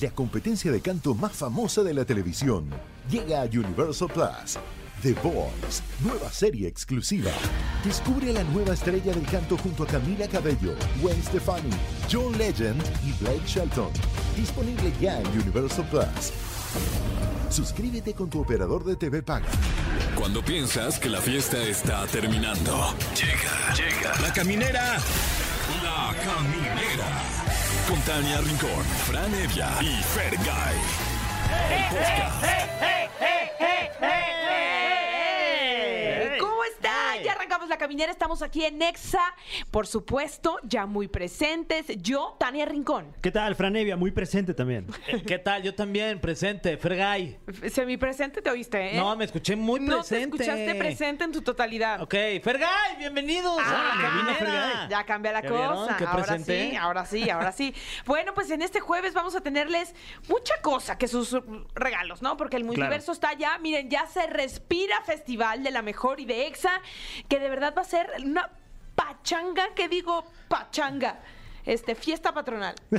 la competencia de canto más famosa de la televisión. Llega a Universal Plus. The Voice, nueva serie exclusiva. Descubre a la nueva estrella del canto junto a Camila Cabello, Gwen Stefani, John Legend y Blake Shelton. Disponible ya en Universal Plus. Suscríbete con tu operador de TV Paga. Cuando piensas que la fiesta está terminando. Llega, llega. La caminera. Caminera. Con Tania Rincón, Fran Evia y Fergay. El podcast. La caminera, estamos aquí en Nexa, por supuesto, ya muy presentes. Yo, Tania Rincón. ¿Qué tal, Franevia? Muy presente también. Eh, ¿Qué tal? Yo también, presente, Fergay. Semipresente te oíste, ¿eh? No, me escuché muy No presente. te escuchaste presente en tu totalidad. Ok, Fergay, bienvenidos. Ah, a la. Ya cambia la ¿Ya vieron cosa. Ahora presenté? sí, ahora sí, ahora sí. Bueno, pues en este jueves vamos a tenerles mucha cosa que sus regalos, ¿no? Porque el multiverso está ya, miren, ya se respira Festival de la Mejor y de EXA, que de verdad va a ser una pachanga, que digo pachanga. Este, fiesta patronal.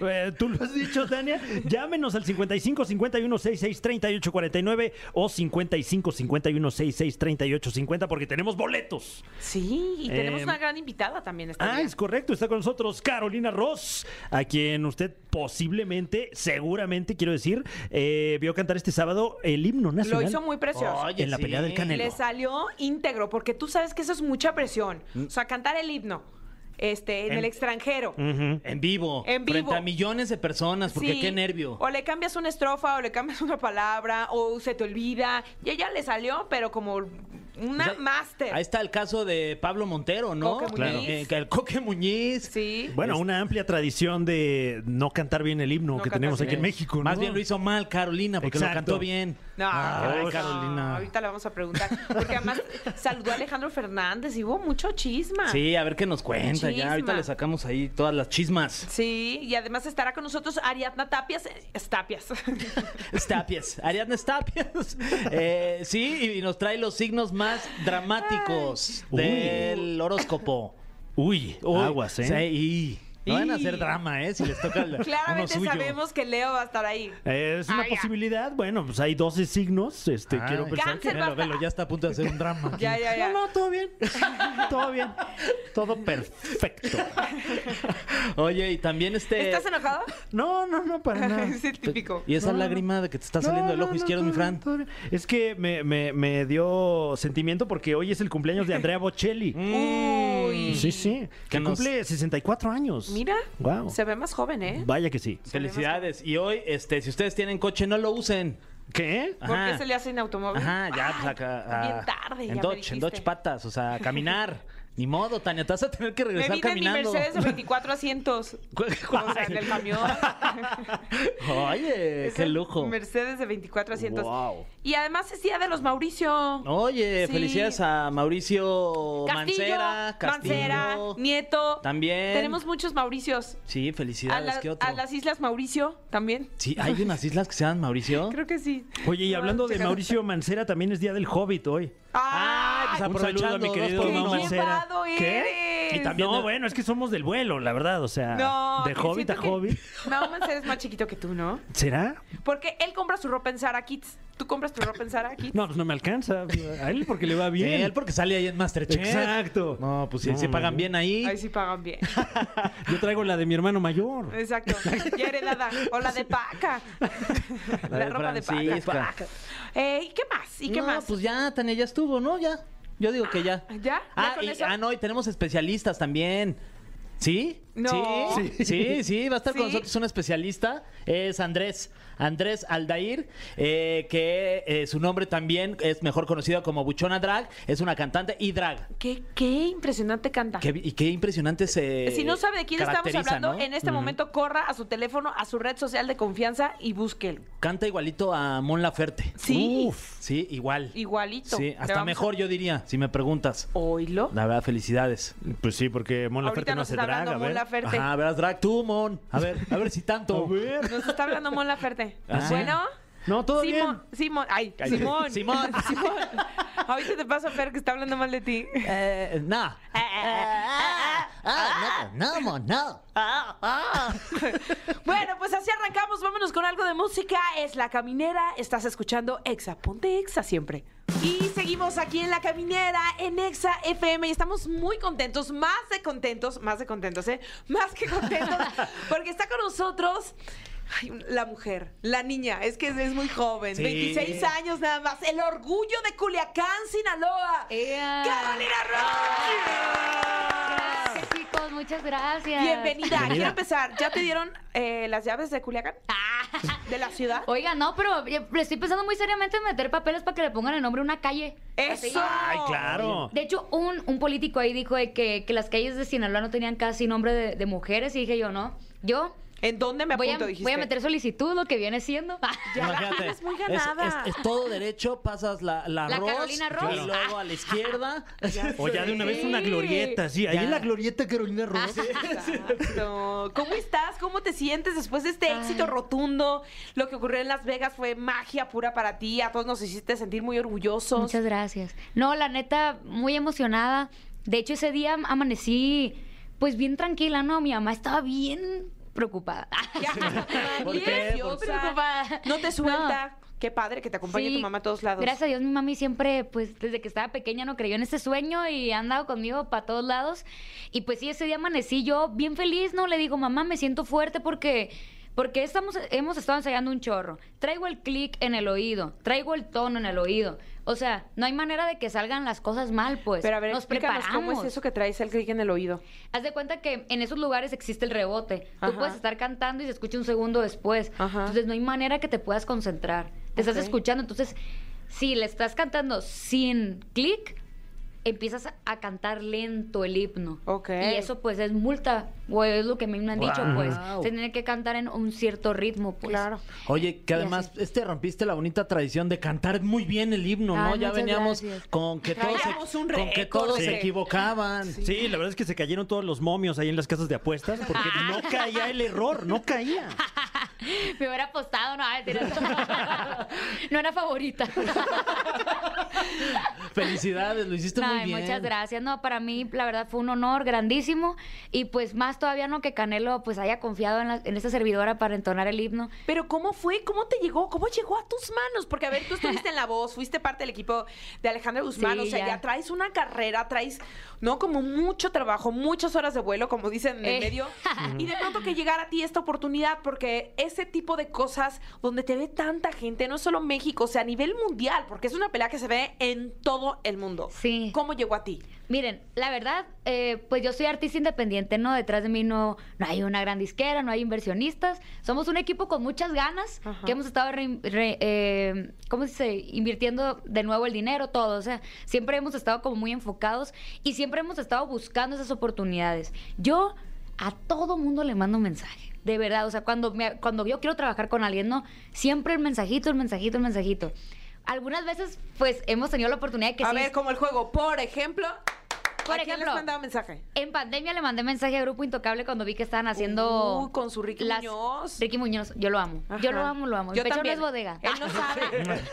Eh, Tú lo has dicho, Tania. Llámenos al 55 51 66 38 49 o 55 51 66 38 50 porque tenemos boletos. Sí, y tenemos Eh, una gran invitada también esta Ah, es correcto. Está con nosotros Carolina Ross, a quien usted posiblemente, seguramente, quiero decir, eh, vio cantar este sábado el himno Lo nacional. hizo muy precioso. Oye, En la sí. pelea del Canelo. Le salió íntegro, porque tú sabes que eso es mucha presión. Mm. O sea, cantar el himno este, en, En- el extranjero. En vivo. En vivo. Frente a millones de personas, porque Sí. qué nervio. O le cambias una estrofa, o le cambias una palabra, o se te olvida. Y ella le salió, pero como una O sea, máster. Ahí está el caso de Pablo Montero, ¿no? Coque Claro. Eh, el Coque Muñiz. Sí. Bueno, una amplia tradición de no cantar bien el himno No que tenemos aquí bien. en México. Más bien lo hizo mal Carolina, porque lo Exacto. cantó bien. No, Ay, no, Carolina. ahorita le vamos a preguntar. Porque además saludó a Alejandro Fernández y hubo mucho chisma. Sí, a ver qué nos cuenta. Chisma. Ya, ahorita le sacamos ahí todas las chismas. Sí, y además estará con nosotros Ariadna Tapias. eh, Tapias. Stapias, Ariadna Stapias. Eh, sí, y nos trae los signos más dramáticos del horóscopo. Uy, Uy, aguas, ¿eh? sí, y no van a hacer drama, ¿eh? Si les toca el, uno Claramente suyo. sabemos que Leo va a estar ahí. Eh, Es una Ay, ya. posibilidad. Bueno, pues hay 12 signos. Este, Ay. quiero pensar Cáncer que... va a Velo, velo, ya está a punto de hacer un drama. aquí. Ya, ya, ya. No, no, todo bien. todo bien. Todo perfecto. Oye, y también este. ¿Estás enojado? No, no, no, para nada. es el típico. Y esa No, lágrima de que te está saliendo No, del no, ojo no, izquierdo, todo mi bien, Fran. todo bien. Es que me, me- me dio sentimiento porque hoy es el cumpleaños de Andrea Bocelli. Uy. Sí, sí. Que Que nos- cumple 64 años. Mira, Wow. se ve más joven, ¿eh? Vaya que sí. Felicidades. Y hoy, este, si ustedes tienen coche, no lo usen. ¿Qué? ¿Por qué se le hace en automóvil? Ajá, ya, Ay, pues acá. a- Bien tarde, ya En me Dodge, en. Dodge patas, o sea, caminar. Ni modo, Tania, te vas a tener que Me regresar vine en mi caminando. Mercedes de 24 asientos. O sea, en el camión. Oye, Es qué lujo. Mercedes de 24 asientos. Wow. Y además es Día de los Mauricio. Oye, Sí. felicidades a Mauricio Castillo, Mancera, Castillo. Mancera, Nieto. También. Tenemos muchos Mauricios. Sí, A, felicidades. la- ¿Qué otro? a las Islas Mauricio también. Sí, hay unas islas que se llaman Mauricio. Creo que sí. Oye, y No, hablando de. Mauricio Mancera, también es Día del Hobbit hoy. Ah, pues ¡Ay! Un saludo a mi aprovechando, querido dos por ¡Qué Mau. Mancera. ¿Qué? Y también, no, bueno, es que somos del vuelo, la verdad, o sea, No, de que Hobbit a siento que Hobbit. Mau Mancera es más chiquito que tú, ¿no? ¿Será? Porque él compra su ropa en Zara Kids. ¿Tú compras tu ropa en Zara Kids? No, pues no me alcanza. A él porque le va Sí, bien. él porque sale ahí en Masterchef. Exacto. No, pues sí, No, sí pagan no. bien ahí. Ahí sí pagan bien. Yo traigo la de mi hermano mayor. Exacto. Ya heredada. O la de paca. La, de ropa de Francisca. paca. Eh, ¿Y qué más? ¿Y qué no, más? pues ya, Tania, ya estuvo, ¿no? Ya. Yo digo que ya. ¿Ya? ¿Ya Ah, con y- eso? ah, no, y tenemos especialistas también. ¿Sí? No. Sí, sí, sí, va a estar con nosotros un especialista. Es Andrés. Andrés Aldair, eh, que eh, su nombre también es mejor conocido como Buchona Drag. Es una cantante y drag. ¿Qué, qué impresionante canta. Qué- y qué impresionante se. si no sabe de quién estamos hablando, ¿no? en este momento corra a su teléfono, a su red social de confianza y búsquelo. Canta igualito a Mon Laferte. Sí. Uf, sí, igual. Igualito. Sí, hasta mejor yo diría, si me preguntas. Oílo. La verdad, felicidades. Pues sí, porque Mon Laferte no hace está drag, hablando a Mon ver. Laferte. Ajá, verás drag tú, Mon. A ver, a ver si tanto. A ver. Nos está hablando Mon Laferte. Ah. Bueno. No, todo Simón, Simón, ay, Simón. Simón. Simón. Ahorita te paso a Fer que está hablando mal de ti. Eh, nah. Ah, no, no, no. Bueno, pues así arrancamos. Vámonos con algo de música. Es La Caminera. Estás escuchando Exa. Ponte Exa siempre. Y seguimos aquí en La Caminera, en Exa FM. Y estamos muy contentos, más de contentos, más de contentos, ¿eh? Más que contentos, porque está con nosotros. Ay, la mujer, la niña, es que es muy joven, Sí. 26 años nada más, el orgullo de Culiacán, Sinaloa. ¡Ea! Carolina Ross. Gracias, chicos, muchas gracias. Bienvenida. Bienvenida. Quiero empezar. ¿Ya te dieron eh, las llaves de Culiacán? ¿De la ciudad? Oiga, no, pero le estoy pensando muy seriamente en meter papeles para que le pongan el nombre a una calle. ¡Eso! Ay, claro. De hecho, un, un político ahí dijo de que, que las calles de Sinaloa no tenían casi nombre de, de mujeres y dije yo, no. Yo ¿En dónde me voy a, apunto, dijiste? voy a meter solicitud, lo que viene siendo. Ya la Imagínate, tienes muy es- ganada. Es, es todo derecho, pasas la, la, La Ross, Carolina Ross. y luego a la izquierda. O ya de una vez una glorieta, sí. Ahí en la glorieta Carolina Ah, Ross. Exacto. ¿Cómo estás? ¿Cómo te sientes después de este éxito rotundo? Lo que ocurrió en Las Vegas fue magia pura para ti. A todos nos hiciste sentir muy orgullosos. Muchas gracias. No, la neta, muy emocionada. De hecho, ese día amanecí pues bien tranquila, ¿no? Mi mamá estaba bien preocupada. ¿Por bien qué? preocupada. No te suelta. Qué padre que te acompañe Sí, tu mamá a todos lados. Gracias a Dios, mi mami siempre, pues desde que estaba pequeña, no creyó en este sueño y ha andado conmigo para todos lados. Y pues sí, ese día amanecí yo bien feliz, ¿no? Le digo, mamá, me siento fuerte porque. Porque estamos, hemos estado ensayando un chorro. Traigo el clic en el oído, traigo el tono en el oído. O sea, no hay manera de que salgan las cosas mal, pues. Pero a ver, Nos preparamos. cómo es eso que traes el clic en el oído. Haz de cuenta que en esos lugares existe el rebote. Ajá. Tú puedes estar cantando y se escucha un segundo después. Ajá. Entonces no hay manera que te puedas concentrar. Te estás escuchando. Entonces, si le estás cantando sin clic, empiezas a- a cantar lento el himno. Ok. Y eso pues es multa. O es lo que a mí me han dicho, Wow. pues. Se tiene que cantar en un cierto ritmo, pues. Claro. Oye, que además este rompiste la bonita tradición de cantar muy bien el himno, ¿no? Ay, ya veníamos gracias. con que todos, se, un con que todos sí. se equivocaban. Sí, la verdad es que se cayeron todos los momios ahí en las casas de apuestas porque no caía el error, no caía. Me hubiera apostado, no, no era favorita. Felicidades, lo hiciste muy Ay, bien. muchas gracias. No, para mí, la verdad, fue un honor grandísimo. Y pues más todavía no que Canelo pues haya confiado en, la- en esta servidora para entonar el himno. Pero ¿cómo fue? ¿Cómo te llegó? ¿Cómo llegó a tus manos? Porque, a ver, tú estuviste en La Voz, fuiste parte del equipo de Alejandro Guzmán, Sí, o sea, ya. ya. traes una carrera, traes, ¿no? Como mucho trabajo, muchas horas de vuelo, como dicen en el Eh. medio. Y de pronto que llegara a ti esta oportunidad, porque ese tipo de cosas donde te ve tanta gente, no solo México, o sea, a nivel mundial, porque es una pelea que se ve en todo el mundo. Sí. ¿Cómo llegó a ti? Miren, la verdad, eh, pues yo soy artista independiente, ¿no? Detrás de mí no, no hay una gran disquera, no hay inversionistas. Somos un equipo con muchas ganas Ajá. que hemos estado, re- re- eh, ¿cómo se dice? Invirtiendo de nuevo el dinero, todo. O sea, siempre hemos estado como muy enfocados y siempre hemos estado buscando esas oportunidades. Yo a todo mundo le mando un mensaje. De verdad, o sea, cuando, me- cuando yo quiero trabajar con alguien, ¿no? Siempre el mensajito, el mensajito, el mensajito. Algunas veces, pues, hemos tenido la oportunidad de que a sí- ver, como el juego, por ejemplo. Por ¿a quién les ejemplo, mandaba mensaje? En pandemia le mandé mensaje a Grupo Intocable cuando vi que estaban haciendo. Uy, con su Ricky Muñoz. Ricky Muñoz, yo lo amo. Yo lo amo, lo amo. Yo pecho también. no es bodega. Él no sabe.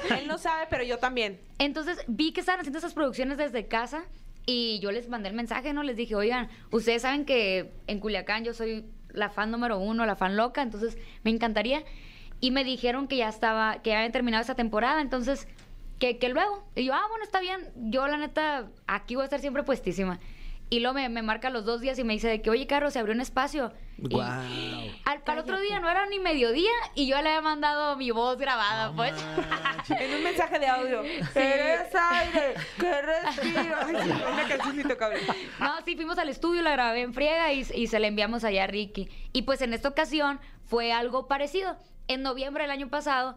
Él no sabe, pero yo también. Entonces vi que estaban haciendo esas producciones desde casa y yo les mandé el mensaje, ¿no? Les dije, oigan, ustedes saben que en Culiacán yo soy la fan número uno, la fan loca, entonces me encantaría. Y me dijeron que ya estaba, que ya habían terminado esa temporada, entonces, que, que luego. Y yo, ah, bueno, está bien. Yo, la neta, aquí voy a estar siempre puestísima. Y luego me, me marca los dos días y me dice de que, oye, Caro, se abrió un espacio. Y Guau. al, para el otro día no era ni mediodía y yo le había mandado mi voz grabada, pues. En un mensaje de audio. Eres aire, que respiro. Sí, una canción intocable. No, sí, fuimos al estudio, la grabé en friega y, y se la enviamos allá a Ricky. Y pues en esta ocasión fue algo parecido. En noviembre del año pasado,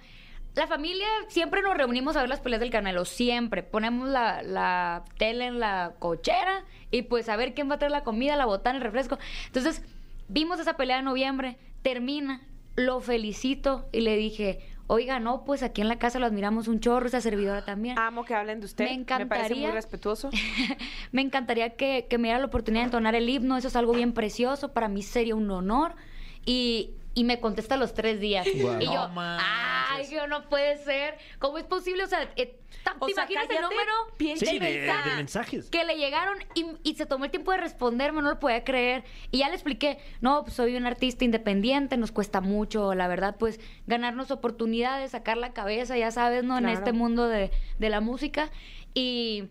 la familia siempre nos reunimos a ver las peleas del Canelo, siempre. Ponemos la, la tele en la cochera y pues a ver quién va a traer la comida, la botana, el refresco. Entonces, vimos esa pelea de noviembre, termina, lo felicito y le dije, oiga, no, pues aquí en la casa lo admiramos un chorro, esa servidora también. Amo que hablen de usted. Me Me parece muy encantaría. respetuoso. me encantaría que, que me diera la oportunidad de entonar el himno. Eso es algo bien precioso. Para mí sería un honor. Y y me contesta a los tres días. Y yo, No ay, yo no puede ser. ¿Cómo es posible? O sea, eh, ta- O ¿te sea, imaginas el número piensa Sí, de de, de mensajes que le llegaron y, y se tomó el tiempo de responderme, no lo podía creer. Y ya le expliqué, no, pues soy un artista independiente, nos cuesta mucho, la verdad, pues ganarnos oportunidades, sacar la cabeza, ya sabes, ¿no? En Claro. este mundo de, de la música. Y,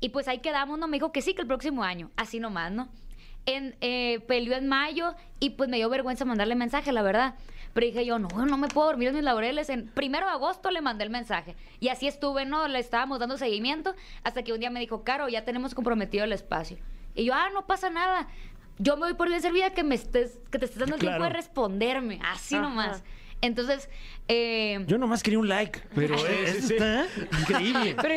y pues ahí quedamos, ¿no? Me dijo que sí, que el próximo año, así nomás, ¿no? En, eh, peleó en mayo y pues me dio vergüenza mandarle mensaje, la verdad. Pero dije yo, no, no me puedo dormir en mis laureles. En primero de agosto le mandé el mensaje. Y así estuve, ¿no? Le estábamos dando seguimiento hasta que un día me dijo, Caro, ya tenemos comprometido el espacio. Y yo, ah, no pasa nada. Yo me voy por bien servida que me estés, que te estés dando el tiempo de responderme. Así Ajá. nomás. Entonces, eh, Yo nomás quería un like, pero eso está increíble. pero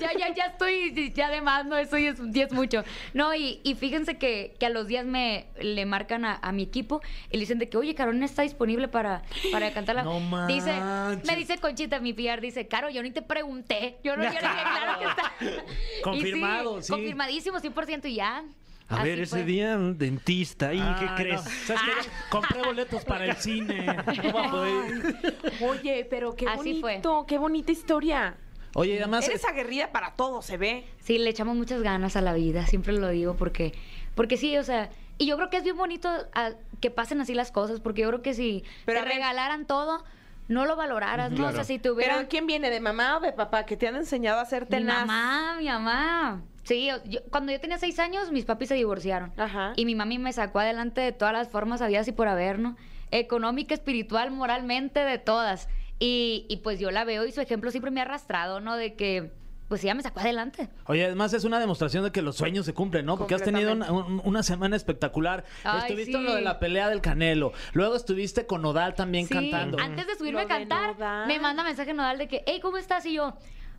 ya, ya, ya estoy ya de más, ¿no? Eso ya es, ya es mucho. No, y, y fíjense que, que a los días me le marcan a, a mi equipo y le dicen de que, oye, Carolina está disponible para, para cantarla. No dice, manches. me dice Conchita, mi PR, dice, Caro, yo ni te pregunté. Yo no, yo le dije, claro que está. Y Confirmado, sí. Confirmadísimo, 100% y ya. A Así ver, ese fue. día un dentista. ¿Y Ah, qué no. crees? ¿Sabes qué? Compré boletos para el cine. No va a poder. Oye, pero qué Así fue. bonito, qué bonita historia. Oye, además. Eres aguerrida para todo, se ve. Sí, le echamos muchas ganas a la vida, siempre lo digo, porque, porque sí, o sea, y yo creo que es bien bonito ah, que pasen así las cosas, porque yo creo que si Pero te a ver- regalaran todo, no lo valoraras, ¿no? O sea, si Pero hubieran... ¿quién viene? ¿De mamá o de papá? Que te han enseñado a ser Mi tenaz. mamá, mi mamá. Sí, yo- cuando yo tenía seis años, mis papis se divorciaron. Ajá. Y mi mami me sacó adelante de todas las formas habidas y por haber, ¿no? Económica, espiritual, moralmente, de todas. Y, y pues yo la veo y su ejemplo siempre me ha arrastrado, ¿no? De que, pues ella me sacó adelante. Oye, además es una demostración de que los sueños se cumplen, ¿no? Porque has tenido una, un- una semana espectacular. Ay, estuviste sí. en lo de la pelea del Canelo. Luego estuviste con Nodal también Sí, cantando. Antes de subirme Lo a cantar, me manda mensaje Nodal de que, hey, ¿cómo estás? Y yo,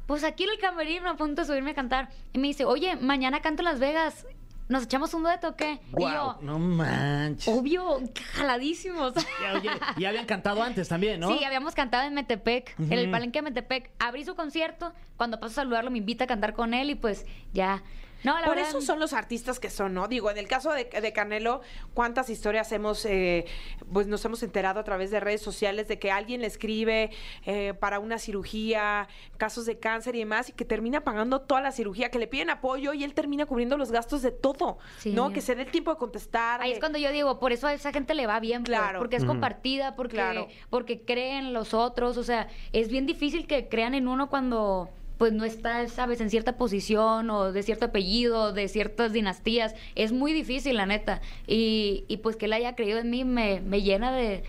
pues aquí en el camerino a punto de subirme a cantar. Y me dice, oye, mañana canto en Las Vegas. ¿Nos echamos un dueto o qué? Y yo, No manches. obvio, jaladísimos. Ya, oye, y habían cantado antes también, ¿no? Sí, habíamos cantado en Metepec, en el palenque de Metepec. Abrí su concierto, cuando paso a saludarlo me invita a cantar con él y pues ya. No, la Por verdad, eso son los artistas que son, ¿no? Digo, en el caso de, de Canelo, ¿cuántas historias hemos, eh, pues nos hemos enterado a través de redes sociales de que alguien le escribe eh, para una cirugía, casos de cáncer y demás, y que termina pagando toda la cirugía, que le piden apoyo y él termina cubriendo los gastos de todo, Sí. ¿no? Que se dé el tiempo de contestar. Ahí de- es cuando yo digo, por eso a esa gente le va bien, pues, Claro. porque es compartida, porque, Claro. porque creen en los otros, o sea, es bien difícil que crean en uno cuando pues no está, sabes, en cierta posición o de cierto apellido, de ciertas dinastías, es muy difícil, la neta, y, y pues que él haya creído en mí me, me llena de,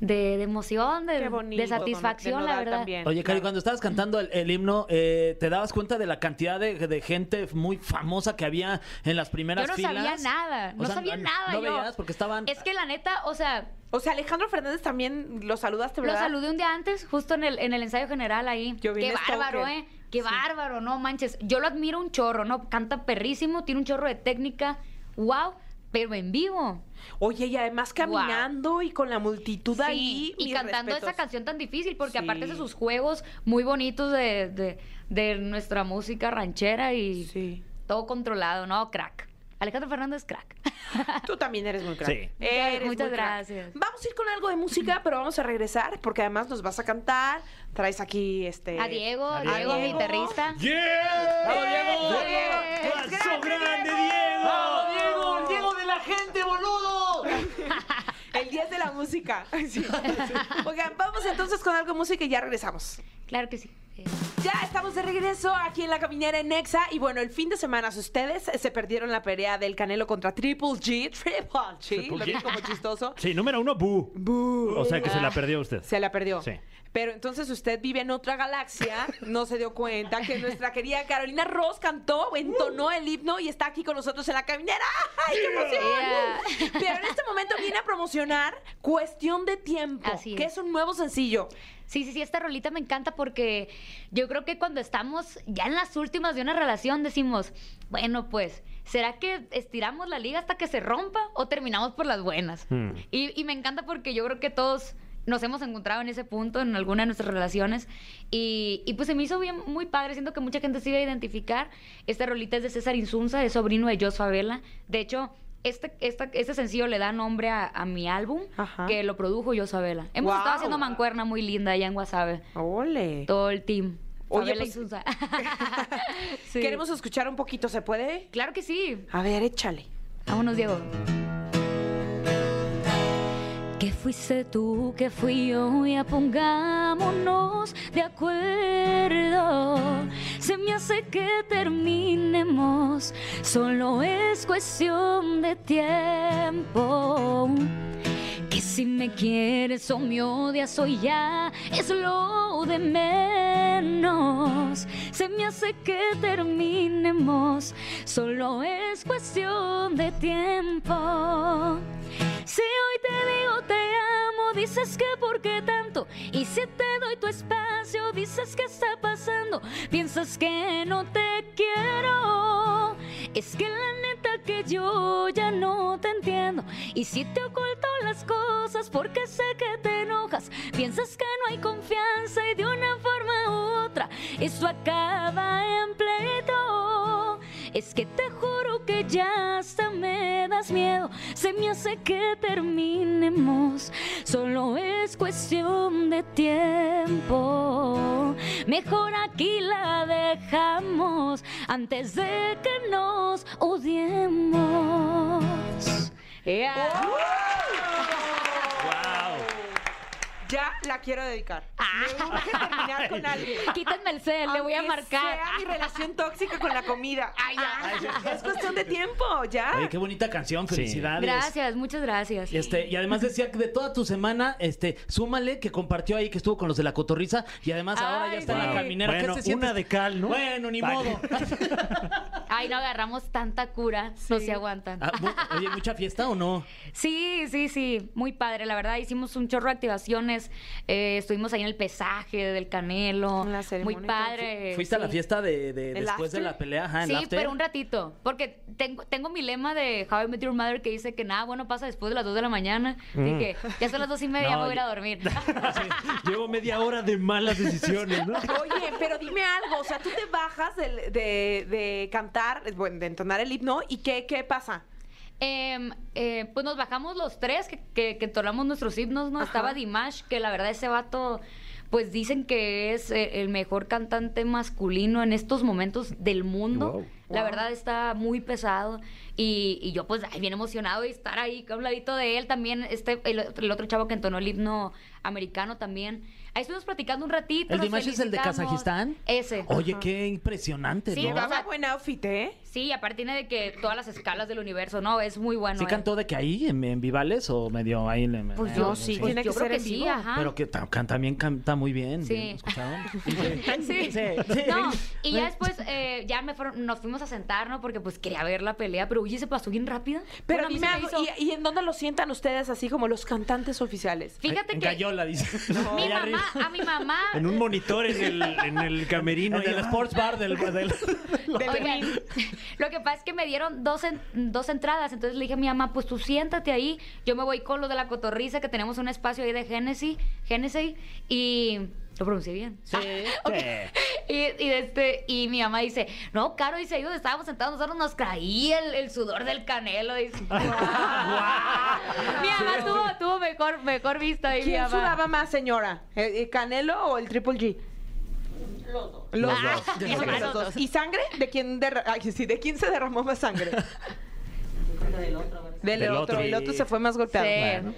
de, de emoción, de, bonito, de satisfacción, de la verdad. también. Oye, Cari, Claro. cuando estabas cantando el, el himno, eh, ¿te dabas cuenta de la cantidad de, de gente muy famosa que había en las primeras Yo no filas? sabía nada, O no sea, sabía nada No yo. veías porque estaban... Es que la neta, o sea, O sea, Alejandro Fernández también lo saludaste, Lo ¿verdad? saludé un día antes, justo en el, en el ensayo general ahí. Yo vi Qué bárbaro, Stalker. ¿eh? Qué bárbaro, no manches. Yo lo admiro un chorro, ¿no? Canta perrísimo, tiene un chorro de técnica. ¡Wow! Pero en vivo. Oye, y además caminando y con la multitud ahí. y cantando respetos. esa canción tan difícil, porque Sí. aparte de sus juegos muy bonitos de, de- de nuestra música ranchera y todo controlado, ¿no? Crack. Alejandro Fernández, crack. Tú también eres muy crack. Sí. Eres Muchas muy crack. gracias. Vamos a ir con algo de música, pero vamos a regresar porque además nos vas a cantar. Traes aquí este. A Diego, A Diego, Diego. guitarrista. ¡Yeah! ¡Bravo, Diego! Diego! ¡Paso ¡Es grande, grande, Diego! Diego! Diego! ¡El Diego de la gente, boludo! El 10 de la música. Sí. Oigan, vamos entonces con algo de música y ya regresamos. Claro que sí. Ya estamos de regreso aquí en la caminera en Nexa. Y bueno, el fin de semana, si ustedes se perdieron la pelea del Canelo contra Triple G, Triple G, Triple lo G. vi como chistoso. Sí, número uno, Bu. O sea que se la perdió usted. Se la perdió. Sí. Pero entonces usted vive en otra galaxia, no se dio cuenta que nuestra querida Carolina Ross cantó, entonó el himno y está aquí con nosotros en la caminera. ¡Ay, qué emoción! Pero en este momento viene a promocionar Cuestión de Tiempo, Así que es. es un nuevo sencillo. Sí, sí, sí, esta rolita me encanta porque yo creo que cuando estamos ya en las últimas de una relación decimos, bueno, pues, ¿será que estiramos la liga hasta que se rompa o terminamos por las buenas? Hmm. Y, y me encanta porque yo creo que todos nos hemos encontrado en ese punto en alguna de nuestras relaciones y, y pues se me hizo bien muy padre, siento que mucha gente se iba a identificar. Esta rolita es de César Insunza, es sobrino de Jos Favela. De hecho, este, esta- este sencillo le da nombre a, a mi álbum, Ajá. que lo produjo yo, Sabela. Hemos Guau. estado haciendo mancuerna muy linda allá en Guasave. Ole. Todo el team. Oye, pues- Susa. Sí. Queremos escuchar un poquito, ¿se puede? Claro que sí. A ver, échale. Vámonos, Diego. Que fuiste tú, que fui yo, ya pongámonos de acuerdo. Se me hace que terminemos, solo es cuestión de tiempo. Si me quieres o me odias hoy ya es lo de menos. Se me hace que terminemos, solo es cuestión de tiempo. Si hoy te digo te amo, dices que por qué tanto. Y si te doy tu espacio, dices que está pasando. Piensas que no te quiero. Es que la neta que yo ya no te entiendo. Y si te oculto las cosas porque sé que te enojas, piensas que no hay confianza y de una forma u otra eso acaba en pleito. Es que te juro que ya hasta me das miedo. Se me hace que terminemos. Solo es cuestión de tiempo. Mejor aquí la dejamos antes de que nos odiemos. Yeah. Ya la quiero dedicar. Me urge terminar con alguien. Quítenme el cel, le voy a Aunque marcar. sea mi relación tóxica con la comida. Ay, ya. Es cuestión de tiempo, ya. Oye, qué bonita canción, Sí. felicidades. Gracias, muchas gracias. Y, este, y además decía que de toda tu semana, este, súmale que compartió ahí que estuvo con los de la cotorriza y además ahora Ay, ya está en la caminera. ¿Qué Bueno, se siente? una de cal, ¿no? Bueno, ni Vale. modo. Ay, no agarramos tanta cura, no se aguantan. Ah, mu- Oye, ¿mucha fiesta o no? Sí, sí, sí, muy padre, la verdad. Hicimos un chorro de activaciones. Eh, estuvimos ahí en el pesaje del Canelo. En la muy padre. ¿Fuiste a la fiesta de, de- ¿El después de la pelea? Ajá, Sí, after? pero un ratito. Porque tengo, tengo mi lema de How I Met Your Mother que dice que nada bueno pasa después de las 2 de la mañana. Dije, ya son las dos y media, Mm. No, me voy a ir a dormir. Sí, Llevo media hora de malas decisiones, ¿no? Oye, pero dime algo, o sea, tú te bajas del- de, de cantar, bueno, de entonar el himno, ¿y qué, qué pasa? Em, eh, pues nos bajamos los tres que, que, nuestros himnos, ¿no? Ajá. Estaba Dimash, que la verdad ese vato, pues dicen que es eh, el mejor cantante masculino en estos momentos del mundo. Wow. La Wow. verdad está muy pesado y, y yo pues ay, bien emocionado de estar ahí a un ladito de él también, este, el, el otro chavo que entonó el himno americano también. Ahí estuvimos platicando un ratito. ¿El Dimash es el de. Kazajistán? Ese. Oye, qué impresionante, Sí, ¿no? vamos Llevaba buen outfit, ¿eh? Sí, aparte tiene de que todas las escalas del universo, ¿no? Es muy bueno. ¿Sí él. cantó de que ahí, en, en Vivales, o medio ahí? en- Pues yo en- sí, Pues tiene yo que creo ser que en sí, ajá. Pero que también canta muy bien. Sí. ¿Escucharon? Sí. sí. No, y ya después eh, ya me fueron- nos fuimos a sentar, ¿no? Porque pues quería ver la pelea, pero oye, se pasó bien rápido. Pero Bueno, a mí dime algo, hizo- ¿y, y en dónde lo sientan ustedes así como los cantantes oficiales? Fíjate En que Gallola, dice. mi mamá, arriba. A mi mamá... En un monitor en el, en el camerino. En el sports bar del... del- Oigan, lo que pasa es que me dieron dos, en- dos entradas, entonces le dije a mi mamá, pues tú siéntate ahí, yo me voy con lo de la cotorriza, que tenemos un espacio ahí de Genesis, Genesis, y lo pronuncié bien. Sí. Ok. Y, y, este, y mi mamá dice, no, Caro, dice, ahí donde estábamos sentados nosotros nos caía el, el sudor del canelo. Dice. Mi mamá tuvo, tuvo mejor, mejor vista ahí, mi ¿Quién mamá. sudaba más, señora? ¿El, el Canelo o el Triple G? Los dos. Los Ah, dos. Los dos. ¿Y sangre? ¿De quién, derra- ay, sí, ¿de quién se derramó más sangre? Del otro. Del otro. El otro se fue más golpeado. Sí. Bueno.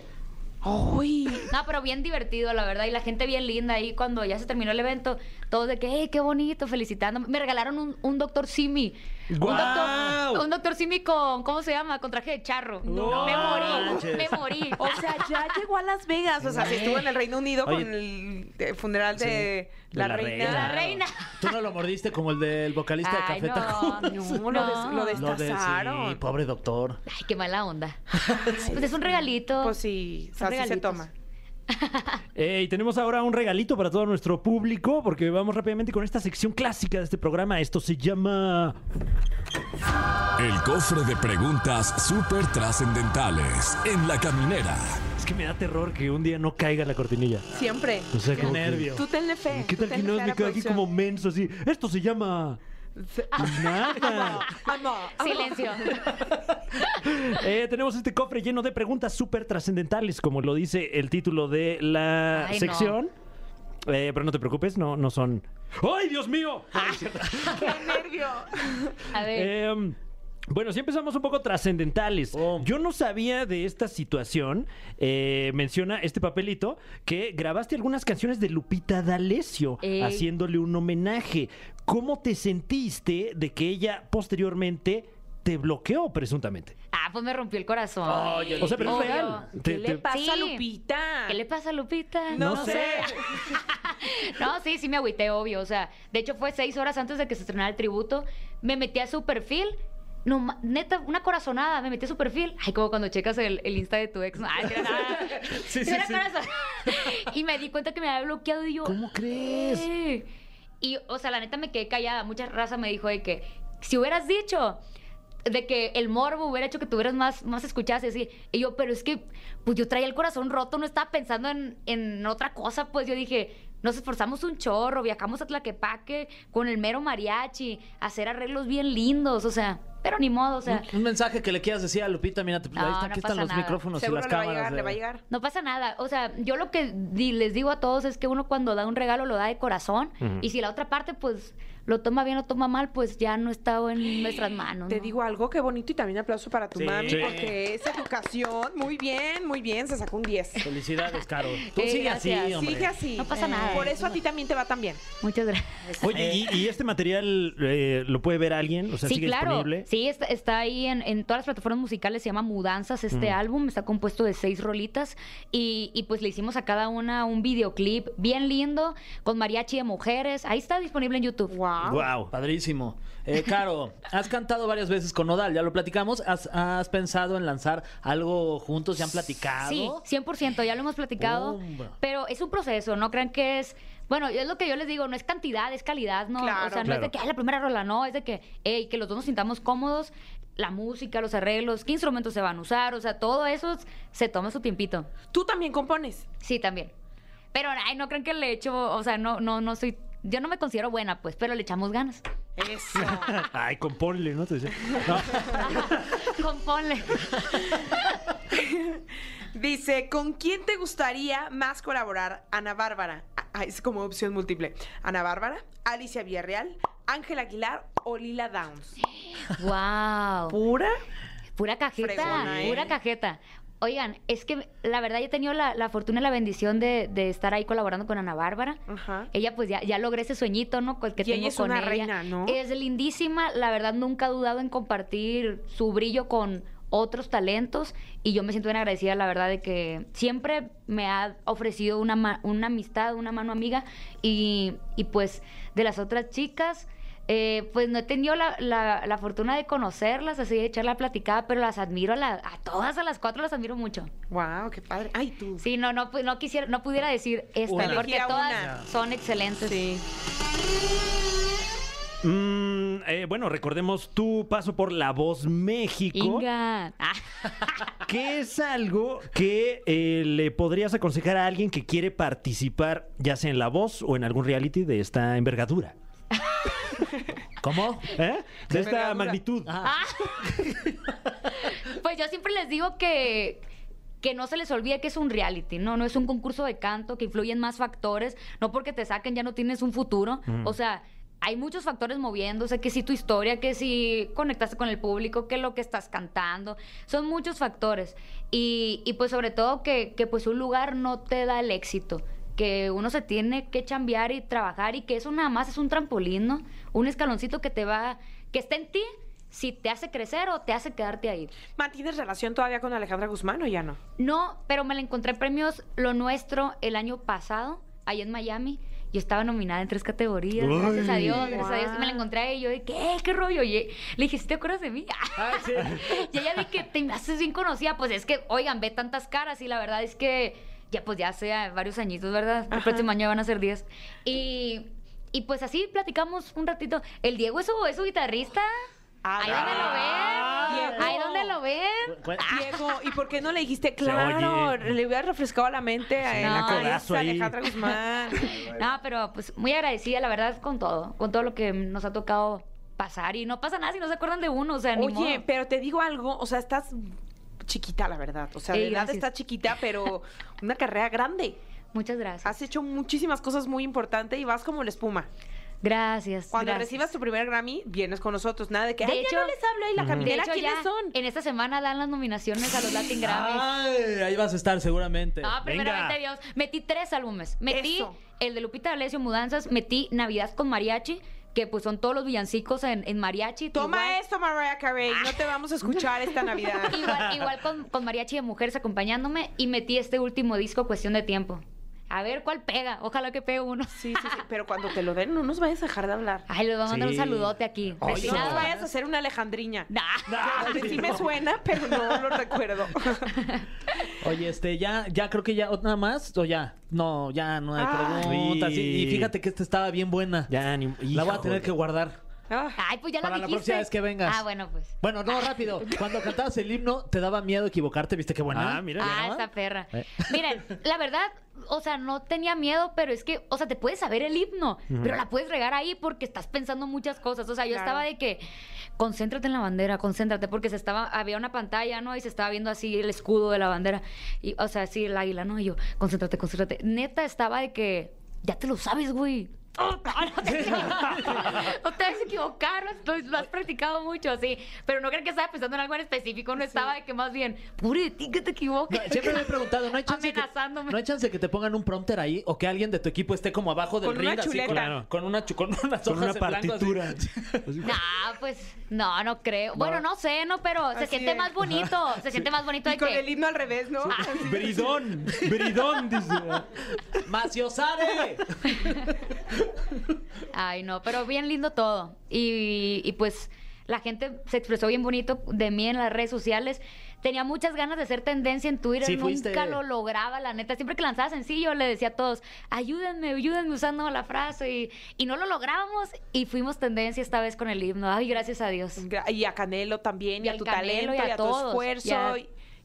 ¡Ay! No, pero bien divertido, la verdad. Y la gente bien linda ahí cuando ya se terminó el evento. Todos de que, ¡hey, qué bonito! Felicitándome. Me regalaron un, un doctor Simi. Un doctor, un doctor Simi con, ¿cómo se llama? Con traje de charro. No me morí, manches. me morí. O sea, ya llegó a Las Vegas. O sea, si estuvo en el Reino Unido Oye. con el eh, funeral de, De la, la reina. reina. La reina. Tú no lo mordiste como el del vocalista Ay, de Café no. No, lo, des- lo No. Lo de- sí, pobre doctor. Ay, qué mala onda. Pues es un regalito. Pues sí, así se toma. Eh, y tenemos ahora un regalito para todo nuestro público, porque vamos rápidamente con esta sección clásica de este programa. Esto se llama. El cofre de preguntas súper trascendentales en la caminera. Es que me da terror que un día no caiga la cortinilla. Siempre. O sea, Qué como que- nervio. Tú tenle fe. ¿Qué tú tal que no me quedo aquí como menso así? Esto se llama. Nada. Amor. Silencio. Eh, tenemos este cofre lleno de preguntas súper trascendentales, como lo dice el título de la Ay, no. sección. Eh, pero no te preocupes, no, no son. ¡Ay, Dios mío! ¡Qué nervio! A ver. Em, bueno, sí empezamos un poco trascendentales. Oh. Yo no sabía de esta situación. Eh, menciona este papelito que grabaste algunas canciones de Lupita D'Alessio Ey. haciéndole un homenaje. ¿Cómo te sentiste de que ella posteriormente te bloqueó presuntamente? Ah, pues me rompió el corazón. O sea, pero es Obvio. real. ¿Qué Te- le te- pasa a Sí. Lupita? ¿Qué le pasa a Lupita? No sé. No, sí, sí me agüité, obvio. O sea, de hecho fue seis horas antes de que se estrenara el tributo. Me metí a su perfil. No, ma- neta, una corazonada. Me metí a su perfil. Ay, como cuando checas el, el Insta de tu ex. Ay, que era nada. Sí, sí, Era sí. Y me di cuenta que me había bloqueado y yo. ¿Cómo crees? "¿Qué?". Y, o sea, la neta me quedé callada. Mucha raza me dijo de que si hubieras dicho de que el morbo hubiera hecho que tuvieras más, más escuchadas y así. Y yo, pero es que, pues yo traía el corazón roto, no estaba pensando en, en otra cosa, pues yo dije, nos esforzamos un chorro, viajamos a Tlaquepaque con el mero mariachi, a hacer arreglos bien lindos, o sea, pero ni modo, o sea, Un, un mensaje que le quieras decir a Lupita, mira, te- No, ahí está, no aquí están pasa los nada. micrófonos Seguro y las le va a cámaras. llegar, de- le va a llegar. no pasa nada. O sea, yo lo que di- les digo a todos es que uno cuando da un regalo lo da de corazón y si la otra parte, pues, lo toma bien o toma mal, pues ya no está en nuestras manos. Te ¿no? digo algo, qué bonito y también aplauso para tu Sí. mami Sí. porque es educación. Muy bien, muy bien, se sacó un 10. Felicidades, Caro. Tú Eh, sigue así, hombre. Sigue así. No pasa nada. Por eso a ti también te va tan bien. Muchas gracias. Oye, ¿y, y este material eh, lo puede ver alguien? O sea, sí, ¿sigue claro. disponible? Sí, está, está ahí en, en todas las plataformas musicales, se llama Mudanzas este álbum, está compuesto de seis rolitas y, y pues le hicimos a cada una un videoclip bien lindo con mariachi de mujeres, ahí está disponible en YouTube. Wow. Wow. Padrísimo. Eh, Caro, has cantado varias veces con Nodal, ya lo platicamos. ¿Has, has pensado en lanzar algo juntos? ¿Ya han platicado? Sí, 100%, ya lo hemos platicado, Bomba. pero es un proceso, no crean que es... Bueno, es lo que yo les digo, no es cantidad, es calidad, ¿no? Claro. o sea, no Claro. es de que, ay, la primera rola, no, es de que, hey, que los dos nos sintamos cómodos, la música, los arreglos, qué instrumentos se van a usar, o sea, todo eso se toma su tiempito. Tú también compones. Sí, también. Pero, ay, no crean que le echo, o sea, no, no, no soy, yo no me considero buena, pues, pero le echamos ganas. Eso. Ay, componle, ¿no? Te decía. No. Componle. Dice, ¿con quién te gustaría más colaborar? Ana Bárbara. Ah, es como opción múltiple. Ana Bárbara, Alicia Villarreal, Ángel Aguilar o Lila Downs. wow. ¿Pura? Pura cajeta, Fregona, ¿eh? pura cajeta. Oigan, es que la verdad yo he tenido la, la fortuna y la bendición de, de estar ahí colaborando con Ana Bárbara. Ajá. Ella pues ya, ya logré ese sueñito, ¿no? Pues, Que Y tengo ella es con una ella. reina, ¿no? Es lindísima, la verdad nunca ha dudado en compartir su brillo con otros talentos y yo me siento bien agradecida, la verdad, de que siempre me ha ofrecido una, ma- una amistad, una mano amiga y, y pues de las otras chicas, eh, pues no he tenido la, la- la fortuna de conocerlas, así de echar la platicada, pero las admiro a, la- a todas, a las cuatro las admiro mucho. Wow, qué padre. Ay, tú. Sí, no, no, pu- no quisiera, no pudiera decir esta, Una. porque todas una. son excelentes. Sí. Mm, eh, bueno, recordemos tu paso por La Voz México. Inga. Ah. ¿Qué es algo que eh, le podrías aconsejar a alguien que quiere participar, ya sea en La Voz o en algún reality de esta envergadura? ¿Cómo? ¿Eh? De esta magnitud. Ah. Pues yo siempre les digo que que no se les olvide que es un reality, no, no es un concurso de canto, que influyen más factores, no porque te saquen ya no tienes un futuro, o sea, hay muchos factores moviéndose, que si tu historia, que si conectaste con el público, que lo que estás cantando, son muchos factores y, y pues sobre todo que, que pues un lugar no te da el éxito, que uno se tiene que chambear y trabajar y que eso nada más es un trampolín, ¿no? Un escaloncito que te va, que está en ti, si te hace crecer o te hace quedarte ahí. ¿Mantienes relación todavía con Alejandra Guzmán o ya no? No, pero me la encontré en premios Lo Nuestro el año pasado, allá en Miami. Yo estaba nominada en tres categorías, gracias a Dios, gracias a Dios. Y me la encontré ahí y yo de, ¿qué? ¿Qué rollo? Y le dije, ¿sí te acuerdas de mí? Ah, sí. y ella de que te me haces bien conocida. Pues es que, oigan, ve tantas caras y la verdad es que ya pues ya hace varios añitos, ¿verdad? El Ajá. próximo año van a ser 10. Y, y pues así platicamos un ratito. El Diego es su, es su guitarrista. Ah, Ahí donde lo ven. Diego. Ahí donde lo ven. Cu- Diego, ¿y por qué no le dijiste claro? oye. Le hubieras refrescado la mente a No. la ahí. Alejandra Guzmán. No, pero pues muy agradecida, la verdad, con todo, con todo lo que nos ha tocado pasar y no pasa nada si no se acuerdan de uno, o sea, ni Oye, modo. pero te digo algo, o sea, estás chiquita, la verdad. O sea, Ey, de edad gracias. está chiquita, pero una carrera grande. Muchas gracias. Has hecho muchísimas cosas muy importantes y vas como la espuma. Gracias. Cuando gracias. recibas tu primer Grammy, vienes con nosotros. Nada de que, De ay, ya hecho- no les hablo ahí la hecho, ¿quiénes ya son? en esta semana dan las nominaciones a los Latin Grammys. Ay, ahí vas a estar seguramente. Ah, primeramente Venga. Dios. Metí tres álbumes. Metí Eso. el de Lupita D'Alessio, Mudanzas. Metí Navidad con Mariachi, que pues son todos los villancicos en, en mariachi. Toma igual, esto, Mariah Carey. No te vamos a escuchar esta Navidad. Igual, igual con, con Mariachi de Mujeres acompañándome. Y metí este último disco, Cuestión de Tiempo. A ver cuál pega. Ojalá que pegue uno. Sí, sí, sí. Pero cuando te lo den, no nos vayas a dejar de hablar. Ay, les voy a mandar Sí. un saludote aquí. No nos Destinado. vayas a hacer una Alejandriña. Nah. Que sí me suena, pero no lo recuerdo. Oye, este, ya, ya creo que ya, ¿nada más? ¿O ya? No, ya no hay Ay. preguntas. Y, fíjate que esta estaba bien buena. Ya, ni... La voy a tener que guardar. Ah. Ay, pues ya Para lo la dijiste. próxima vez que vengas. Ah, bueno, pues. Bueno, no, rápido. Cuando cantabas el himno, ¿te daba miedo equivocarte? ¿Viste qué buena? Ah, mira. Ah, mira. esta perra. Eh. Miren, la verdad, o sea, no tenía miedo, pero es que, o sea, te puedes saber el himno, pero la puedes regar ahí porque estás pensando muchas cosas. O sea, yo Claro. estaba de que, concéntrate en la bandera, concéntrate, porque se estaba, había una pantalla, ¿no? Y se estaba viendo así el escudo de la bandera. Y, o sea, así el águila, ¿no? Y yo, concéntrate, concéntrate. Neta estaba de que, ya te lo sabes, güey. Oh, no, no te, no te vas a equivocar, lo, has practicado mucho, sí. Pero no creo que estaba pensando en algo en específico, no estaba de que más bien, pobre de ti que te equivoques. No, siempre me he preguntado, ¿no hay chance que, Amenazándome. ¿no hay chance que te pongan un prompter ahí o que alguien de tu equipo esté como abajo del Con una ring así con. Claro. con una con unas Con hojas una partitura. Nah, pues no, no creo. Bueno, no sé, no, pero se Así siente es. más bonito. Se siente más bonito Y de con que. el himno al revés, ¿no? Así. Bridón, bridón, dice. ¡Maciosare! Ay, no, pero bien lindo todo. Y, y, pues la gente se expresó bien bonito de mí en las redes sociales. Tenía muchas ganas de hacer tendencia en Twitter, Sí, nunca fuiste. lo lograba, la neta. Siempre que lanzaba sencillo le decía a todos, ayúdenme, ayúdenme usando la frase. Y, y no lo lográbamos y fuimos tendencia esta vez con el himno. Ay, gracias a Dios. Y a Canelo también, y, Y a tu Canelo, talento, y a y a, tu todos, esfuerzo, y a-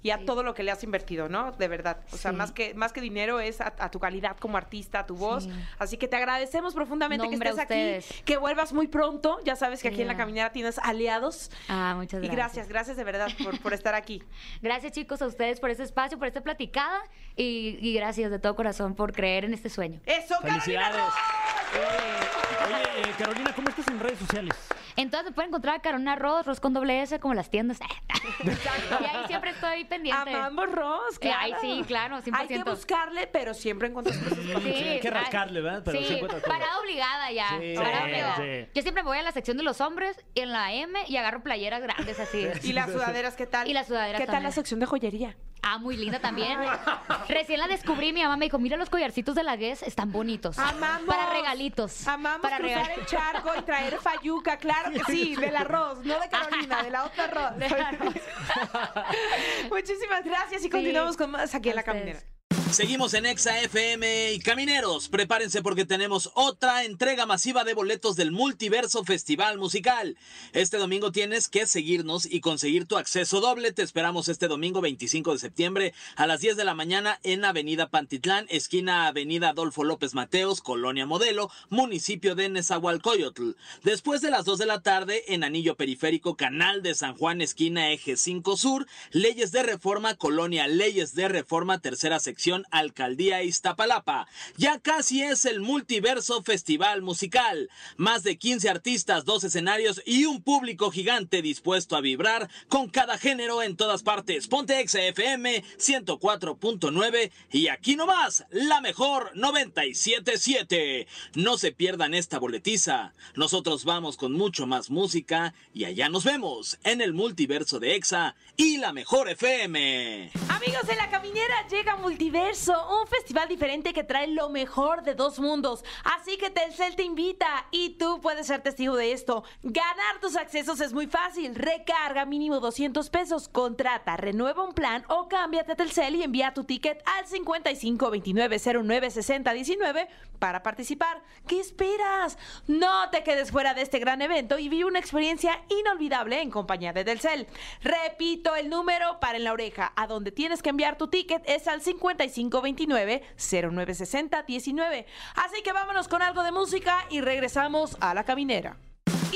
y, a sí. todo lo que le has invertido, ¿no? De verdad. O sea, Sí. más que, más que dinero es a, a tu calidad como artista, a tu voz. Sí. Así que te agradecemos profundamente Nombre que estés aquí, que vuelvas muy pronto. Ya sabes que aquí en la caminera tienes aliados. Ah, muchas Y gracias. gracias, gracias de verdad por, por estar aquí. Gracias chicos a ustedes por este espacio, por esta platicada y, y gracias de todo corazón por creer en este sueño. ¡Eso, Carolina. Oye, eh, Carolina, ¿cómo estás en redes sociales? Entonces me pueden encontrar a Carolina Ross, Ross con doble S, como las tiendas. y ahí siempre estoy pendiente. Amamos Ross, Eh, claro. ay, sí, claro, 100%. Hay que buscarle, pero siempre encuentras cosas para Sí, hay que rascarle, ¿verdad? Pero sí parada obligada ya. Sí, parada sí, obligada. sí. Yo siempre me voy a la sección de los hombres en la M y agarro playeras grandes así. Y las sudaderas, ¿qué tal? Y las sudaderas ¿Qué tal también. la sección de joyería? Ah, muy linda también. Recién la descubrí, mi mamá me dijo, mira los collarcitos de la Guess, están bonitos. Amamos. Para regalitos. Amamos para cruzar regal- el charco y traer fayuca, claro que sí, del arroz, no de Carolina, de la otra arroz. De arroz. Muchísimas gracias y continuamos con más aquí en la ustedes. caminera. Seguimos en Exa FM y camineros, prepárense porque tenemos otra entrega masiva de boletos del Multiverso Festival Musical. Este domingo tienes que seguirnos y conseguir tu acceso doble. Te esperamos este domingo 25 de septiembre a las 10 de la mañana en Avenida Pantitlán, esquina Avenida Adolfo López Mateos, Colonia Modelo, municipio de Nezahualcóyotl. Después de las 2 de la tarde en Anillo Periférico, Canal de San Juan, esquina Eje 5 Sur, Leyes de Reforma, Colonia Leyes de Reforma, tercera sección, Alcaldía Iztapalapa. Ya casi es el Multiverso Festival Musical. Más de 15 artistas, dos escenarios y un público gigante dispuesto a vibrar con cada género en todas partes. Ponte XFM 104.9 y aquí nomás, la mejor 97.7. No se pierdan esta boletiza. Nosotros vamos con mucho más música y allá nos vemos en el multiverso de EXA y la mejor FM. Amigos de la caminera, llega Multiverso, un festival diferente que trae lo mejor de dos mundos. Así que Telcel te invita y tú puedes ser testigo de esto. Ganar tus accesos es muy fácil. Recarga mínimo 200 pesos, contrata, renueva un plan o cámbiate a Telcel y envía tu ticket al 55 29 09 60 19 para participar. ¿Qué esperas? No te quedes fuera de este gran evento y vive una experiencia inolvidable en compañía de Telcel. El número para en la oreja. A donde tienes que enviar tu ticket es al 5529 0960 19. Así que vámonos con algo de música y regresamos a la caminera.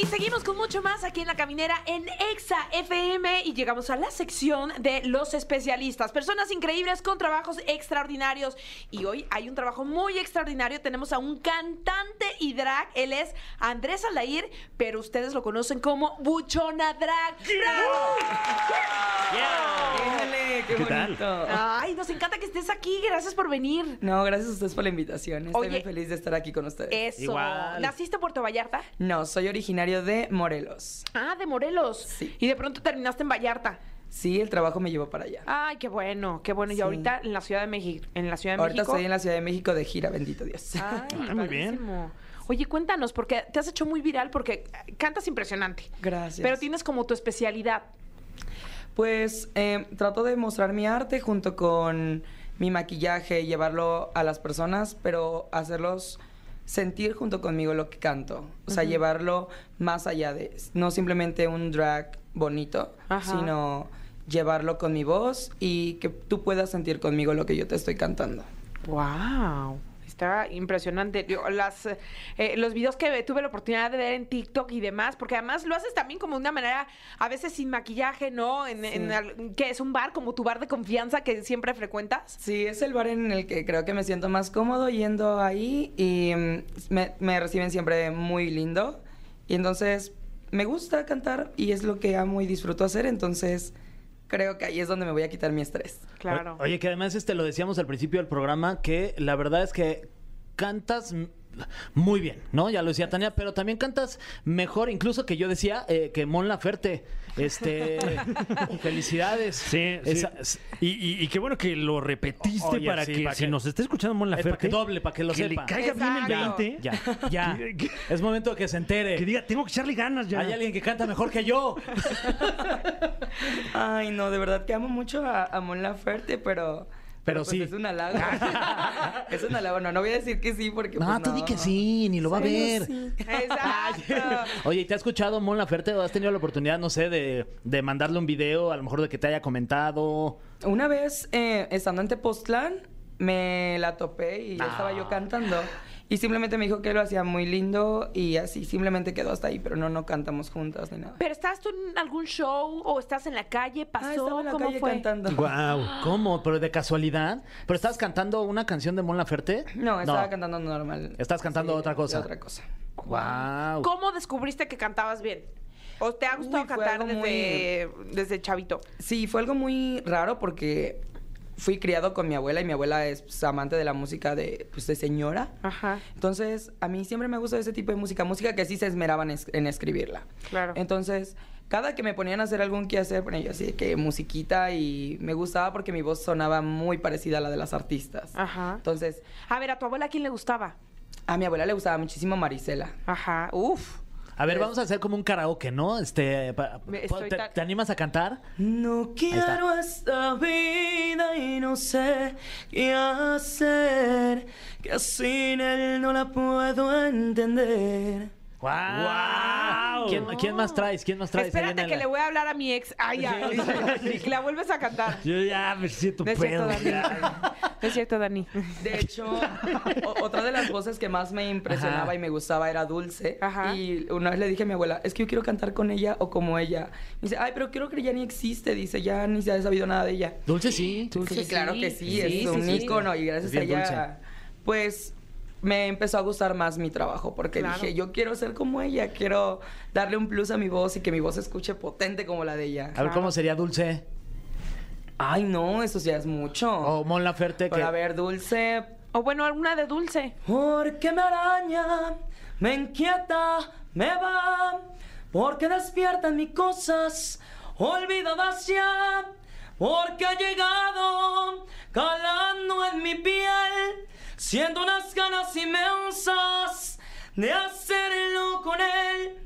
Y seguimos con mucho más aquí en la caminera en Exa FM y llegamos a la sección de los especialistas, personas increíbles con trabajos extraordinarios. Y hoy hay un trabajo muy extraordinario. Tenemos a un cantante y drag. Él es Andrés Aldair, pero ustedes lo conocen como Buchona Drag. Híjole, qué, ¿Qué tal? bonito. Ay, nos encanta que estés aquí. Gracias por venir. No, gracias a ustedes por la invitación. Estoy Oye, muy feliz de estar aquí con ustedes. Eso. Igual. ¿Naciste en Puerto Vallarta? No, soy originario de Morelos. Ah, de Morelos. Sí. Y de pronto terminaste en Vallarta. Sí, el trabajo me llevó para allá. Ay, qué bueno, qué bueno. Y Sí. ahorita en la Ciudad de México. En la Ciudad de Ahorita México. estoy en la Ciudad de México de gira, bendito Dios. Ay, Ah, muy bien. Oye, cuéntanos, porque te has hecho muy viral porque cantas impresionante. Gracias. Pero tienes como tu especialidad. Pues eh, trato de mostrar mi arte junto con mi maquillaje, llevarlo a las personas, pero hacerlos sentir junto conmigo lo que canto. O sea, llevarlo más allá de, no simplemente un drag bonito, Ajá. sino llevarlo con mi voz y que tú puedas sentir conmigo lo que yo te estoy cantando. Wow. Está impresionante. Las, eh, los videos que tuve la oportunidad de ver en TikTok y demás, porque además lo haces también como una manera, a veces sin maquillaje, ¿no? En, que es un bar, como tu bar de confianza que siempre frecuentas. Sí, es el bar en el que creo que me siento más cómodo yendo ahí y mm, me, me reciben siempre muy lindo. Y entonces me gusta cantar y es lo que amo y disfruto hacer, entonces creo que ahí es donde me voy a quitar mi estrés. Claro. Oye, que además este lo decíamos al principio del programa, que la verdad es que cantas muy bien, ¿no? Ya lo decía Tania, pero también cantas mejor, incluso que yo decía eh, que Mon Laferte. Este, felicidades. Sí, sí. Esa- Y, y- y qué bueno que lo repetiste Oye, para sí, que para si que- nos está escuchando Mon Eh, para Laferte, que doble, para que lo que sepa. le caiga bien el Exacto. 20. Ya, ya. Que- que- Es momento de que se entere. que diga, tengo que echarle ganas ya. Hay alguien que canta mejor que yo. Ay, no, de verdad que amo mucho a, a Mon Laferte, pero... Pero pues sí. Es un halago. es un halago. No, no voy a decir que sí porque No, pues, tú di que sí, ni lo va a ver. sí. Exacto. Oye, ¿y ¿te ha escuchado Mon Laferte o has tenido la oportunidad, no sé, de, de mandarle un video, a lo mejor de que te haya comentado? Una vez, eh, estando en Tepoztlán, me la topé y ya estaba yo cantando. Y simplemente me dijo que lo hacía muy lindo y así, simplemente quedó hasta ahí, pero no, no cantamos juntas ni nada. ¿Pero estás tú en algún show o estás en la calle? Ah, ¿Pasó? estaba en la ¿Cómo calle fue? cantando. Wow. ¿Cómo? ¿Pero de casualidad? ¿Pero estabas cantando una canción de Mon Laferte? No, estaba cantando normal. Estás cantando otra cosa. Otra cosa. Wow. ¿Cómo descubriste que cantabas bien? ¿O te ha gustado Uy, cantar desde, desde chavito? Sí, fue algo muy raro porque fui criado con mi abuela y mi abuela es pues, amante de la música de, pues, de señora. Ajá. Entonces, a mí siempre me gustado ese tipo de música, música que sí se esmeraban es- en escribirla. Claro. Entonces, cada que me ponían a hacer algún quehacer, ponía yo así de que musiquita y me gustaba porque mi voz sonaba muy parecida a la de las artistas. Ajá. Entonces, A ver, ¿a tu abuela quién le gustaba? a mi abuela le gustaba muchísimo Marisela. Ajá. Uf. A ver, vamos a hacer como un karaoke, ¿no? Este, pa- Me- ¿te, tan- te animas a cantar? No quiero esta vida y no sé qué hacer, que sin él no la puedo entender. ¡Wow! ¿Quién, quién más traes? ¿Quién más traes? Espérate que le voy a hablar a mi ex. Ay, ya. Y la vuelves a cantar. Yo ya me siento No es cierto, pedo. Dani. No es cierto, Dani. De hecho, o- otra de las voces que más me impresionaba Ajá. y me gustaba era Dulce. Ajá. Y una vez le dije a mi abuela, es que yo quiero cantar con ella o como ella. Me dice, ay, pero creo que ya ni existe. Dice, ya ni se ha sabido nada de ella. Dulce, sí. Sí, claro que sí, Sí, es sí, un sí. ícono y gracias Es a bien ella, pues me empezó a gustar más mi trabajo porque Claro. dije, yo quiero ser como ella, quiero darle un plus a mi voz y que mi voz se escuche potente como la de ella. A ver, ¿cómo sería Dulce? Ay, no, eso ya es mucho. O Mon Laferte, que... A ver, Dulce, O bueno, alguna de dulce. Porque me araña, me inquieta, me va. Porque despiertan mis cosas olvidadas ya. Porque ha llegado calando en mi piel. Siento unas ganas inmensas de hacerlo con él.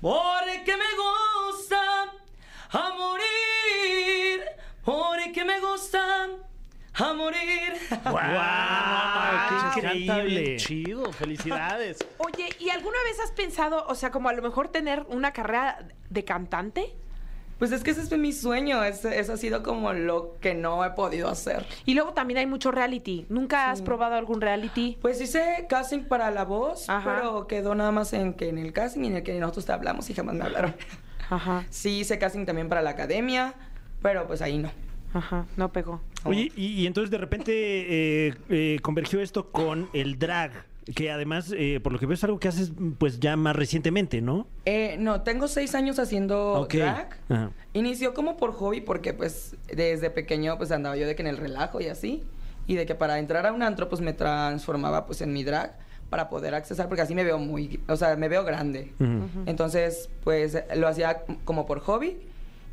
Porque me gusta a morir. Porque me gusta a morir. ¡Wow! ¡Qué Canta increíble! bien chido. Felicidades. Oye, ¿y alguna vez has pensado, o sea, como a lo mejor tener una carrera de cantante? Pues es que ese es mi sueño, ese, eso ha sido como lo que no he podido hacer. Y luego también hay mucho reality. ¿Nunca has probado algún reality? Pues hice casting para la voz, Ajá. pero quedó nada más en que en el casting y en el que nosotros te hablamos y jamás me hablaron. Ajá, Sí hice casting también para la academia, pero pues ahí no. ajá, no pegó. Oye, y, y entonces de repente eh, eh, convergió esto con el drag, que además, eh, por lo que veo, es algo que haces pues ya más recientemente, ¿no? Eh, no, tengo seis años haciendo Ok. drag. Ajá. Inició como por hobby porque pues desde pequeño pues andaba yo de que en el relajo y así. Y de que para entrar a un antro pues me transformaba pues en mi drag para poder accesar porque así me veo muy, o sea, me veo grande. Ujú. Entonces pues lo hacía como por hobby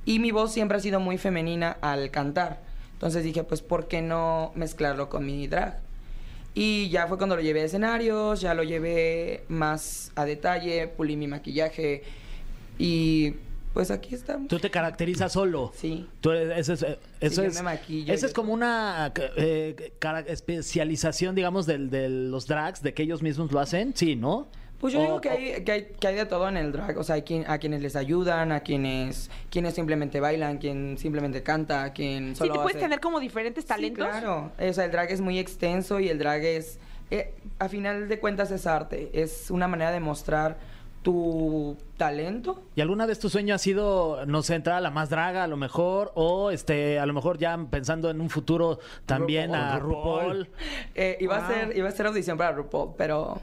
y mi voz siempre ha sido muy femenina al cantar. Entonces dije pues ¿por qué no mezclarlo con mi drag? Y ya fue cuando lo llevé a escenarios, ya lo llevé más a detalle, pulí mi maquillaje y pues aquí estamos. Tú te caracterizas solo. Sí. Tú eres- eso es, eh, eso es, me maquillo, yo es como una eh, especialización, digamos, del- de los drags, de que ellos mismos lo hacen. Sí, ¿no? Pues yo O- digo que hay, que, hay, que hay de todo en el drag. O sea, hay quien, a quienes les ayudan, a quienes, quienes simplemente bailan, quien simplemente canta, a quien Sí, solo te puedes hace- tener como diferentes talentos. Sí, claro. O sea, el drag es muy extenso y el drag es... eh, a final de cuentas es arte. Es una manera de mostrar tu talento. ¿Y alguna vez tu sueño ha sido, no sé, entrar a la más draga a lo mejor? O este, a lo mejor ya pensando en un futuro también a RuPaul. RuPaul. Eh, iba, a Wow. ser, iba a ser audición para RuPaul, pero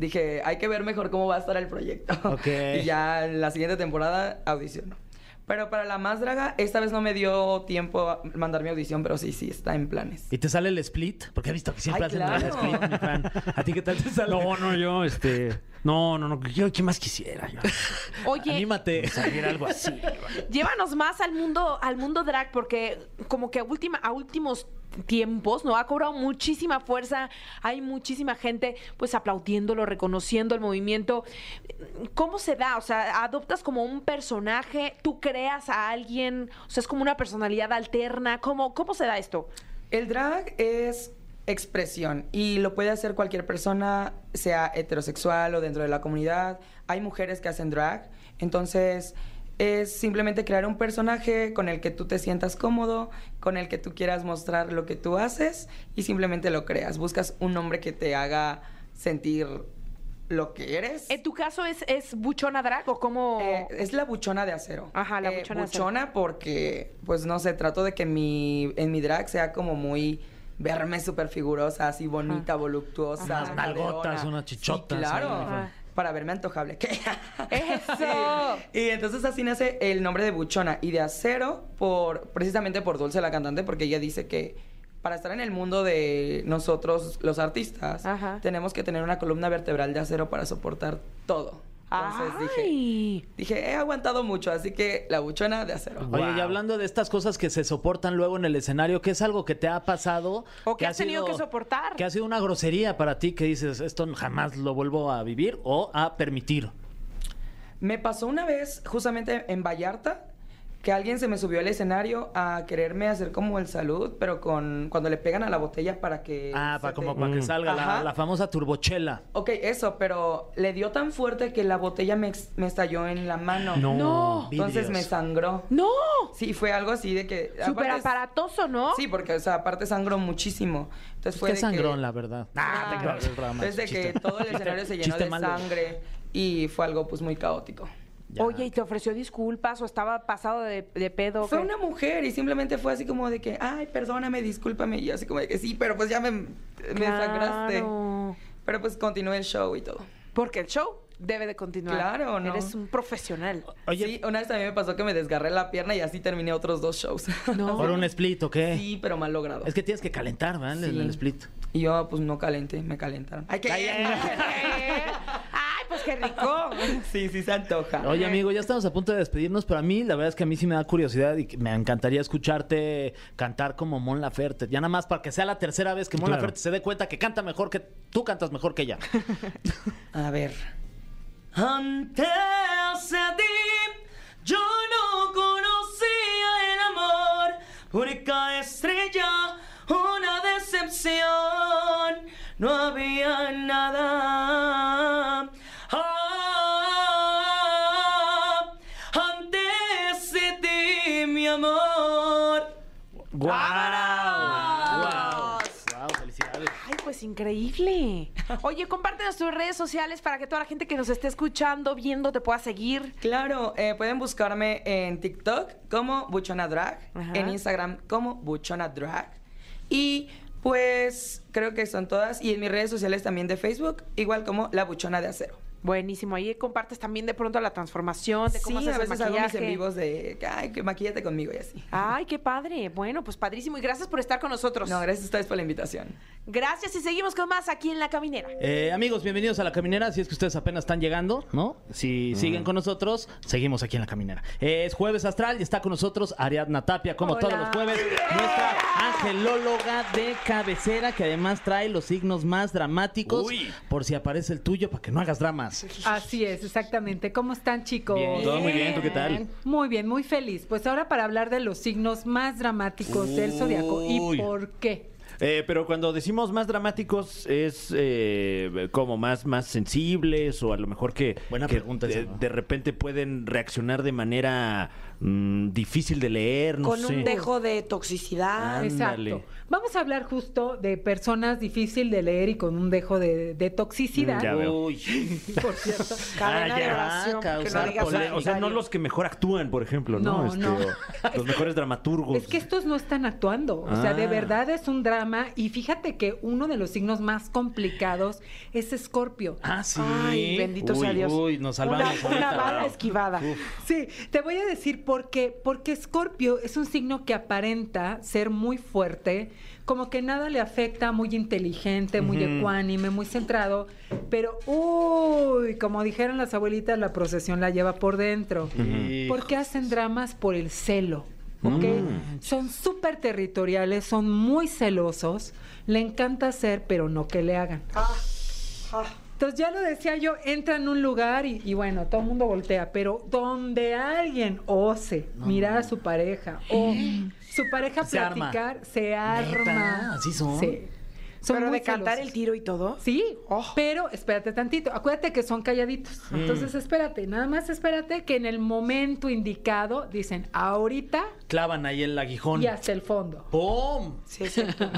dije, hay que ver mejor cómo va a estar el proyecto. Ok. y ya en la siguiente temporada audiciono. Pero para la más draga, esta vez no me dio tiempo a mandar mi audición, pero sí, sí, está en planes. ¿Y te sale el split? Porque he visto que siempre Ay, hacen el claro. split, mi fan. ¿A ti qué tal te sale? No, no, yo, este. No, no, no. Yo, ¿qué más quisiera? Yo, Oye, Anímate. salir algo así. llévanos más al mundo, al mundo drag, porque como que a, última, a últimos tiempos, ¿no? Ha cobrado muchísima fuerza, hay muchísima gente pues aplaudiéndolo, reconociendo el movimiento. ¿Cómo se da? O sea, adoptas como un personaje, tú creas a alguien, o sea, es como una personalidad alterna. ¿Cómo, cómo se da esto? El drag es expresión y lo puede hacer cualquier persona, sea heterosexual o dentro de la comunidad. Hay mujeres que hacen drag, entonces es simplemente crear un personaje con el que tú te sientas cómodo, con el que tú quieras mostrar lo que tú haces y simplemente lo creas. Buscas un nombre que te haga sentir lo que eres. ¿En tu caso es, es buchona drag o cómo...? Eh, es la buchona de acero. Ajá, la Eh, buchona de acero. buchona porque, pues no sé, trato de que mi, en mi drag sea como muy verme súper figurosa, así bonita, voluptuosa. Unas nalgotas, unas chichotas Sí, claro. Ajá. Para verme antojable. ¿Qué? ¡Eso! Y entonces así nace el nombre de buchona y de acero por precisamente por Dulce la cantante porque ella dice que para estar en el mundo de nosotros los artistas Ajá. tenemos que tener una columna vertebral de acero para soportar todo. Entonces dije, ¡Ay! Dije, he aguantado mucho, así que la buchona de acero. Oye, y hablando de estas cosas que se soportan luego en el escenario, ¿qué es algo que te ha pasado? O que ha has tenido que soportar. Que ha sido una grosería para ti que dices, esto jamás lo vuelvo a vivir o a permitir. Me pasó una vez, justamente en Vallarta, que alguien se me subió al escenario a quererme hacer como el salud, pero con cuando le pegan a la botella para que... Ah, para, como te- para que Mm. salga la, la famosa turbochela. Ok, eso, pero le dio tan fuerte que la botella me, me estalló en la mano. No. No. Entonces me sangró. ¡No! Sí, fue algo así de que... Súper aparatoso, ¿no? Sí, porque, o sea, aparte sangró muchísimo. Entonces fue Qué de sangrón, que... la verdad. Ah, te creo, es broma, Desde es que todo el escenario se llenó de malo. sangre y fue algo pues muy caótico. Ya. Oye, ¿y te ofreció disculpas o estaba pasado de, de pedo? Fue una mujer y simplemente fue así como de que, ay, perdóname, discúlpame. Y yo así como de que sí, pero pues ya me, me sangraste. Pero pues continué el show y todo. Porque el show debe de continuar. Claro, ¿no? Eres un profesional. Oye, sí, una vez también me pasó que me desgarré la pierna y así terminé otros dos shows. No. ¿por un split o qué? sí, pero mal logrado. Es que tienes que calentar, ¿verdad? En Sí. el split. Y yo pues no calenté, me calentaron. ¡Ay, qué! ¡Ay, pues qué rico! sí, sí se antoja. Oye, amigo, ya estamos a punto de despedirnos, pero a mí la verdad es que a mí sí me da curiosidad y me encantaría escucharte cantar como Mon Laferte. Ya nada más para que sea la tercera vez que Mon Claro. Laferte se dé cuenta que canta mejor que tú cantas mejor que ella. A ver. Antes de increíble. Oye, compártenos tus redes sociales para que toda la gente que nos esté escuchando, viendo, te pueda seguir. Claro, eh, pueden buscarme en TikTok como Buchona Drag, Ajá. en Instagram como Buchona Drag. Y pues creo que son todas. Y en mis redes sociales también de Facebook, igual como La Buchona de Acero. Buenísimo. Ahí compartes también de pronto la transformación, de cómo sí, haces a el veces hago mis maquillaje. en vivos de, ay, que maquillate conmigo y así. Ay, qué padre. Bueno, pues padrísimo. Y gracias por estar con nosotros. No, gracias a ustedes por la invitación. Gracias y seguimos con más aquí en La Caminera. Eh, amigos, bienvenidos a La Caminera. Si es que ustedes apenas están llegando, ¿no? Si siguen con nosotros, seguimos aquí en La Caminera. Eh, es Jueves Astral y está con nosotros Ariadna Tapia, como Hola. todos los jueves. Nuestra angelóloga de cabecera, que además trae los signos más dramáticos. Uy. Por si aparece el tuyo, para que no hagas dramas. Así es, exactamente. ¿Cómo están, chicos? Bien. Todo muy bien, ¿tú qué tal? Muy bien, muy feliz. Pues ahora para hablar de los signos más dramáticos del zodiaco. ¿Y por qué? Eh, pero cuando decimos más dramáticos es eh, como más, más sensibles o a lo mejor que, Buena que pregunta de, esa, ¿no? de repente pueden reaccionar de manera mm, difícil de leer, no con sé. un dejo de toxicidad. Ándale. Exacto. Vamos a hablar justo de personas difícil de leer y con un dejo de, de toxicidad. Mm, ya veo. Uy. Por cierto. Cadena Ah, de oración. Causar que no digas O sea, o sea, no los que mejor actúan, por ejemplo, ¿no? No, no. o los mejores dramaturgos. Es que estos no están actuando. O sea, de Ah. verdad es un drama. Y fíjate que uno de los signos más complicados es Escorpio. Ah, sí. Ay, bendito Uy, sea Dios. Uy, nos salvamos. Una, una ahorita. bala esquivada. Sí, te voy a decir por qué. Porque Escorpio es un signo que aparenta ser muy fuerte, como que nada le afecta, muy inteligente, muy ecuánime, muy centrado, pero uy, como dijeron las abuelitas, la procesión la lleva por dentro. Porque hacen dramas por el celo. ¿ok? Son súper territoriales, son muy celosos, le encanta hacer, pero no que le hagan. Entonces ya lo decía yo, entra en un lugar y, y bueno, todo el mundo voltea, pero donde alguien ose mirar a su pareja o su pareja Se arma. platicar, se arma. ¿Así son? Sí. Son Pero de cantar el tiro y todo. Sí, Oh. pero espérate tantito. Acuérdate que son calladitos. Entonces espérate, nada más espérate que en el momento indicado dicen ahorita Clavan ahí el aguijón. y hasta el fondo. ¡Pum! Sí, es cierto.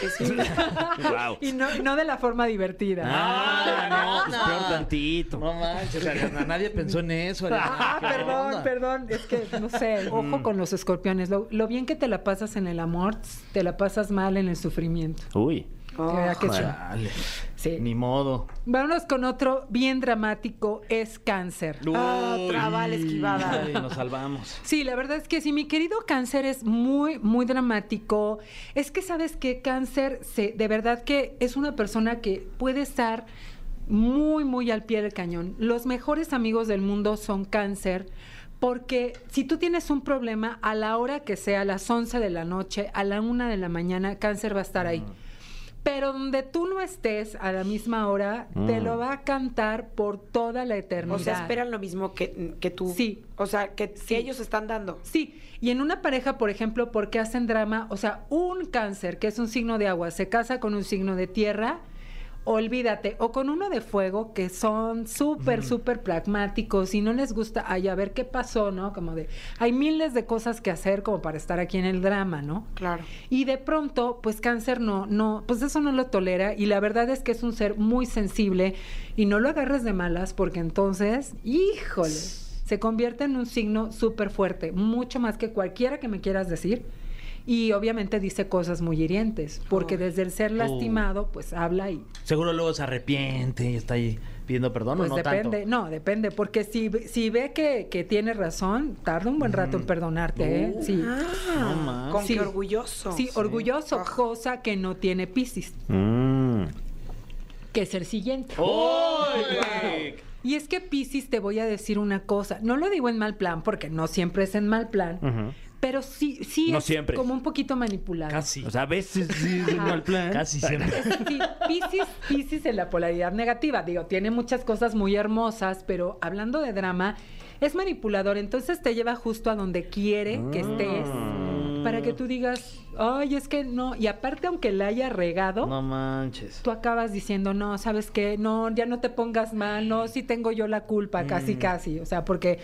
Sí, sí. Guau. Y no, no de la forma divertida. Ah, no, pues peor tantito. No manches, Ariadna, nadie pensó en eso. Ariadna. Ah, ¿Qué perdón, onda? perdón. Es que, no sé, ojo con los escorpiones. Lo, lo bien que te la pasas en el amor, te la pasas mal en el sufrimiento. Uy. Que sí. Sí. Ni modo. Vámonos con otro bien dramático, es cáncer. Ah, otra bala esquivada. Ay, nos salvamos. Sí, la verdad es que sí, mi querido cáncer es muy, muy dramático. Es que sabes que cáncer, se, de verdad que es una persona que puede estar muy, muy al pie del cañón. Los mejores amigos del mundo son cáncer. Porque si tú tienes un problema, a la hora que sea, a las 11 de la noche, a la 1 de la mañana, cáncer va a estar ahí. Pero donde tú no estés a la misma hora, te lo va a cantar por toda la eternidad. O sea, esperan lo mismo que, que tú. Sí. O sea, que, que Sí. ellos están dando. Sí, y en una pareja, por ejemplo, porque hacen drama, o sea, un cáncer, que es un signo de agua, se casa con un signo de tierra, olvídate, o con uno de fuego, que son súper, súper pragmáticos y no les gusta, ay, a ver qué pasó, ¿no? Como de, hay miles de cosas que hacer como para estar aquí en el drama, ¿no? Claro. Y de pronto, pues cáncer no, no, pues eso no lo tolera y la verdad es que es un ser muy sensible y no lo agarres de malas porque entonces, híjole, se convierte en un signo súper fuerte, mucho más que cualquiera que me quieras decir. Y obviamente dice cosas muy hirientes, porque desde el ser lastimado, pues habla y Seguro luego se arrepiente y está ahí pidiendo perdón pues o no depende, tanto. no, depende, porque si, si ve que, que tiene razón, tarda un buen rato en perdonarte, ¿eh? Sí. Ah, más. con Sí. qué orgulloso. Sí, orgulloso, Ah. cosa que no tiene Piscis, Mm. que es el siguiente. ¡Uy! Y es que Piscis, te voy a decir una cosa, no lo digo en mal plan, porque no siempre es en mal plan, Ujú. Pero sí, sí No es siempre. como un poquito manipulado. Casi. O sea, a veces sí es mal plan. Casi siempre. Sí, Piscis en la polaridad negativa. Digo, tiene muchas cosas muy hermosas, pero hablando de drama, es manipulador. Entonces te lleva justo a donde quiere que estés para que tú digas, ay, es que no. Y aparte, aunque la haya regado, No manches. tú acabas diciendo, no, ¿sabes qué? No, ya no te pongas mal, no, sí tengo yo la culpa, casi, casi. O sea, porque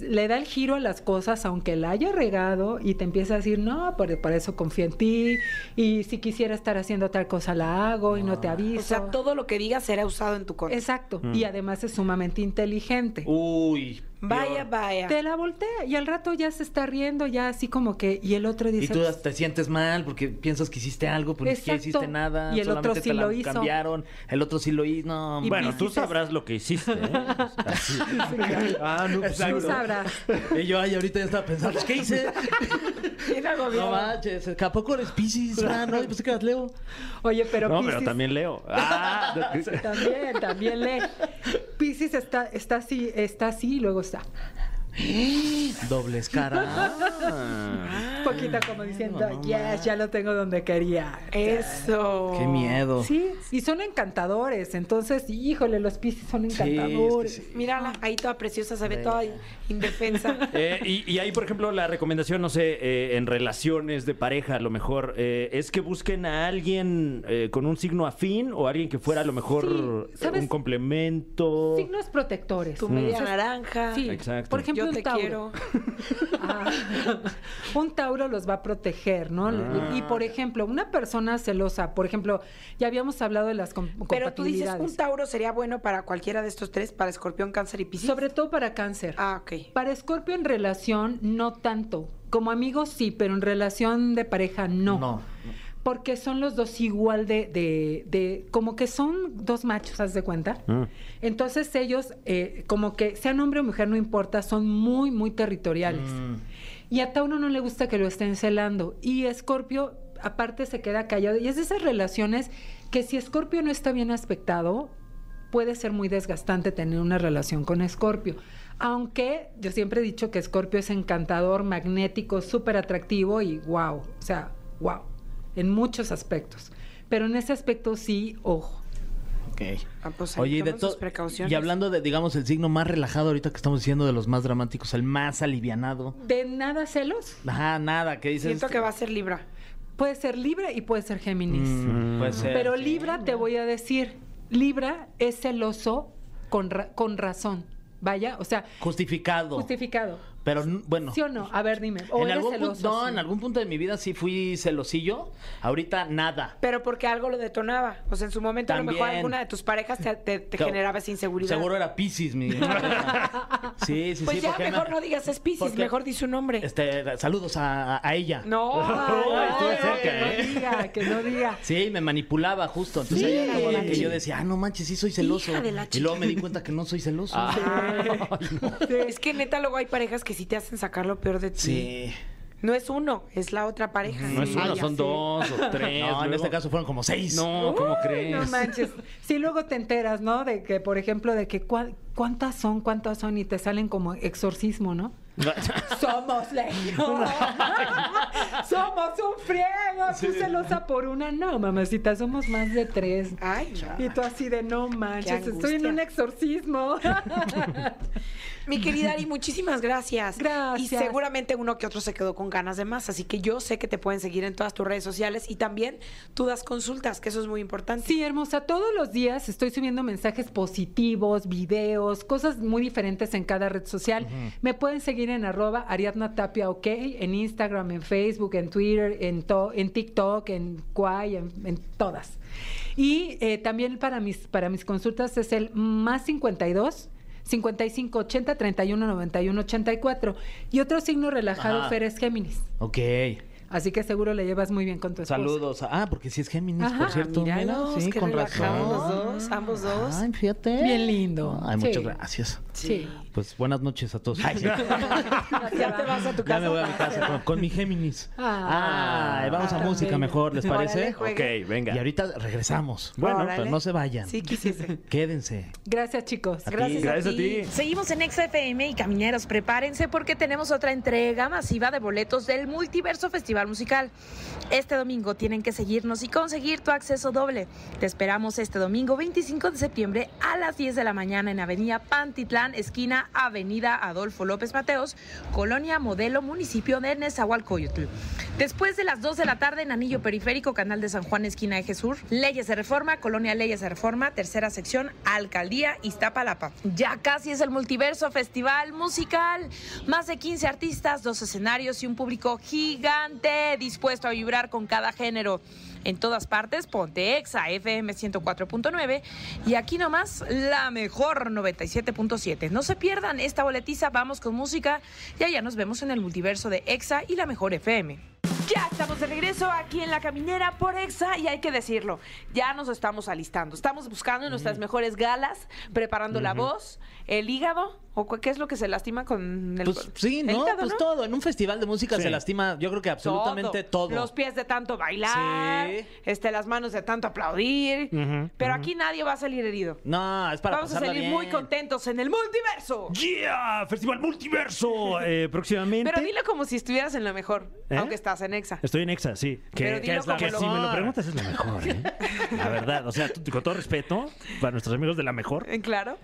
le da el giro a las cosas, aunque la haya regado, y te empieza a decir, no, por, por eso confío en ti, y si quisiera estar haciendo tal cosa la hago y no te aviso. O sea, todo lo que digas será usado en tu contra. Exacto, y además es sumamente inteligente. Uy. Vaya, vaya. Te la voltea y al rato ya se está riendo, ya así como que, y el otro dice... Y tú te sientes mal porque piensas que hiciste algo, pero ni hiciste nada. Y el otro solamente sí te la lo hizo. cambiaron, el otro sí lo hizo. No, Y Bueno, tú sabrás lo que hiciste. ¿eh? Así. ah, no, pues, Tú sabrás. Y yo, ay, ahorita ya estaba pensando, pues, ¿qué hice? No manches, ¿a poco eres Pisces? Ah, no, pues que eras Leo. Oye, pero No, pero también leo. Ah, También, también lee. Piscis está, está así, está así y luego está. Dobles cara. Un poquito como diciendo, yes, ya lo tengo donde quería. Eso. Qué miedo. Sí, y son encantadores. Entonces, híjole, los Piscis son Sí, es que encantadores. sí. Mírala, ahí toda preciosa, se ve toda indefensa. Eh, y, y ahí, por ejemplo, la recomendación, no sé, eh, en relaciones de pareja, a lo mejor, eh, es que busquen a alguien eh, con un signo afín o alguien que fuera a lo mejor un complemento. Signos protectores. Tu media naranja. Sí, Exacto. por ejemplo, Yo un te Tauro. quiero. Ah, un Tauro los va a proteger, ¿no? Ah. Y por ejemplo, una persona celosa, por ejemplo, ya habíamos hablado de las com- Pero tú dices, compatibilidades. un Tauro sería bueno para cualquiera de estos tres, para Escorpión, Cáncer y Piscis. Sobre todo para cáncer. Ah, ok. Para Escorpio en relación, no tanto. Como amigos sí, pero en relación de pareja no. No. Porque son los dos igual de, de, de- como que son dos machos, ¿haz de cuenta? Mm. Entonces ellos, eh, como que sean hombre o mujer, no importa, son muy, muy territoriales. Mm. Y a Tauro no le gusta que lo estén celando. Y Escorpio, aparte, se queda callado. Y es de esas relaciones que si Escorpio no está bien aspectado, puede ser muy desgastante tener una relación con Escorpio. Aunque yo siempre he dicho que Escorpio es encantador, magnético, súper atractivo y wow, o sea, wow, en muchos aspectos. Pero en ese aspecto sí, ojo. Ok. Ah, pues ahí Oye, y de sus todo. precauciones. Y hablando de, digamos, el signo más relajado ahorita que estamos diciendo de los más dramáticos, el más alivianado. ¿De nada celos? Ajá, nada, que dices. Siento que va a ser Libra. Puede ser Libra y puede ser Géminis. Mm, puede ser. Pero Libra, te voy a decir, Libra es celoso con, ra- con razón. Vaya, o sea, Justificado. justificado. Pero bueno. ¿Sí o no? A ver, dime. ¿O En eres algún, punto, celoso? no, Sí. en algún punto de mi vida sí fui celosillo. Ahorita nada. Pero porque algo lo detonaba. O sea, en su momento a lo mejor alguna de tus parejas te, te- te Claro. generaba esa inseguridad. Seguro era Pisces, mi. sí, sí, Pues sí. ya porque mejor me- no digas es Piscis, porque- mejor di su nombre. Este, saludos a, ella. No. Ay, estuve ay, cerca, que ¿eh? no diga, que no diga. Sí, me manipulaba justo. Entonces Sí. la que yo decía, ah, no manches, sí soy celoso. Hija de la y luego me di cuenta que no soy celoso. Es que neta luego hay parejas que sí te hacen sacar lo peor de ti. Sí. No es uno, es la otra pareja. No es Sí. uno, Ay, son dos o tres. No, en este caso fueron como seis. No, ¿cómo Uy, crees? No manches. Sí, luego te enteras, ¿no? De que, por ejemplo, de que cua- cuántas son, cuántas son y te salen como exorcismo, ¿no? Somos legión. somos un friego. Tú celosa por una. No, mamacita, somos más de tres. Ay, no. Y tú así de no manches, estoy en un exorcismo. Mi querida Ari, muchísimas gracias. Gracias. Y seguramente uno que otro se quedó con ganas de más, así que yo sé que te pueden seguir en todas tus redes sociales y también tú das consultas, que eso es muy importante. Sí, hermosa, todos los días estoy subiendo mensajes positivos, videos, cosas muy diferentes en cada red social. Me pueden seguir en arroba Ariadna Tapia OK, en Instagram, en Facebook, en Twitter, en, to- en TikTok, en Quay, en, en todas. Y eh, también para mis, para mis consultas es el más 52 55 80 31 91 84. Y otro signo relajado, Ajá. Fer, es Géminis. Ok. Así que seguro le llevas muy bien con tu esposa. Saludos. Ah, porque sí es Géminis, Ajá. por cierto. Mira, Míralos, sí, con relajados razón. los dos, ambos dos. Ay, fíjate. Bien lindo. Ay, Sí. muchas gracias. Sí. Pues buenas noches a todos. Ay, sí. ya te vas a tu Ya casa. me voy a mi casa con, con mi Géminis. Ah, Ay, vamos a tan música mejor, ¿les Órale, parece? juegue. Ok, venga. Y ahorita regresamos. Bueno, Órale. pero no se vayan. Sí, quisiste. Quédense. Gracias, chicos. A ti. Gracias, Gracias a ti. Seguimos en XFM y Camineros, prepárense porque tenemos otra entrega masiva de boletos del Multiverso Festival Festival Musical. Este domingo tienen que seguirnos y conseguir tu acceso doble. Te esperamos este domingo 25 de septiembre a las 10 de la mañana en Avenida Pantitlán, esquina Avenida Adolfo López Mateos, Colonia Modelo, municipio de Nezahualcóyotl. Después de las 2 de la tarde en Anillo Periférico, Canal de San Juan, esquina Eje Sur, Leyes de Reforma, Colonia Leyes de Reforma, tercera sección, Alcaldía Iztapalapa. Ya casi es el Multiverso Festival Musical. Más de 15 artistas, dos escenarios y un público gigante dispuesto a vibrar con cada género. En todas partes, ponte Exa FM 104.9 y aquí nomás la mejor 97.7. No se pierdan esta boletiza, vamos con música y allá nos vemos en el multiverso de Exa y la mejor FM. Ya estamos de regreso aquí en la caminera por Exa y hay que decirlo, ya nos estamos alistando. Estamos buscando nuestras mejores galas, preparando la voz, el hígado, o cu- qué es lo que se lastima con el Pues sí, el ¿no? hígado, pues ¿no? todo. En un festival de música Sí. se lastima, yo creo que absolutamente todo. Los pies de tanto bailar, Sí. este, las manos de tanto aplaudir. Ujú, pero aquí nadie va a salir herido. No, es para Vamos a pasarla salir bien. muy contentos en el multiverso. ¡Yeah! Festival Multiverso. eh, próximamente. Pero dilo como si estuvieras en lo mejor, ¿Eh? aunque estás en Exa. Estoy en Exa, sí. Que, Pero dilo que es la- como que lo- si me lo preguntas es la mejor, ¿eh? La verdad. O sea, tú- con todo respeto para nuestros amigos de la mejor. Eh, Claro.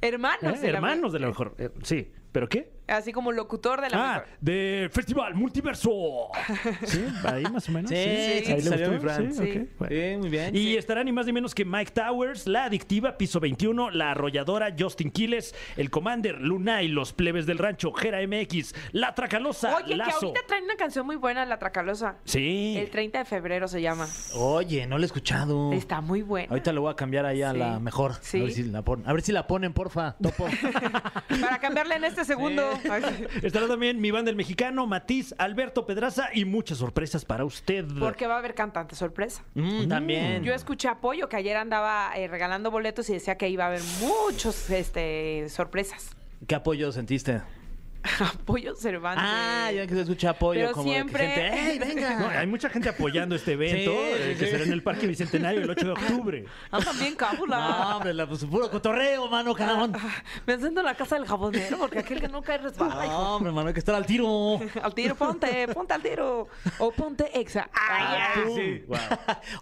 Hermanos. ¿eh? de la- Hermanos de la mejor. Eh, sí. ¿Pero qué? Así como locutor de la Ah, mejor. de Festival Multiverso. ¿Sí? Ahí más o menos. Sí, sí, ¿Ahí le salió gustó? mi Fran. Sí, Sí. ok, bueno. Sí, muy bien. Y estará ni más ni menos que Mike Towers, La Adictiva, Piso 21, La Arrolladora, Justin Quiles, El Commander, Lunay, Los Plebes del Rancho, Gera MX, La Tracalosa, Oye, que Lazo. ahorita traen una canción muy buena, La Tracalosa. Sí. El 30 de febrero se llama. Oye, no lo he escuchado. Está muy buena. Ahorita lo voy a cambiar ahí a Sí. la mejor. Sí. A ver si la ponen, a ver si la ponen, porfa, topo. Para cambiarle en este segundo. Ay, Estará también mi banda el mexicano, Matiz, Alberto Pedraza y muchas sorpresas para usted. Porque va a haber cantante sorpresa. Mm, también. Yo escuché apoyo que ayer andaba eh, regalando boletos y decía que iba a haber muchos este, sorpresas. ¿Qué apoyo sentiste? Apoyo Cervantes. Ah, ya que se escucha apoyo Pero como de que siempre- gente, ¡Ey, venga! No, hay mucha gente apoyando este evento, Sí, eh, sí, que sí. será en el Parque Bicentenario el 8 de octubre. Ah, también cábula. No, hombre, la, pues, puro cotorreo, mano, cabrón. Me siento en la casa del jabonero porque aquel que no cae resbala. No, hombre, mano, hay que estar al tiro. Al tiro, ponte, ponte al tiro. O ponte exa. Ay, Ah, ya. tú.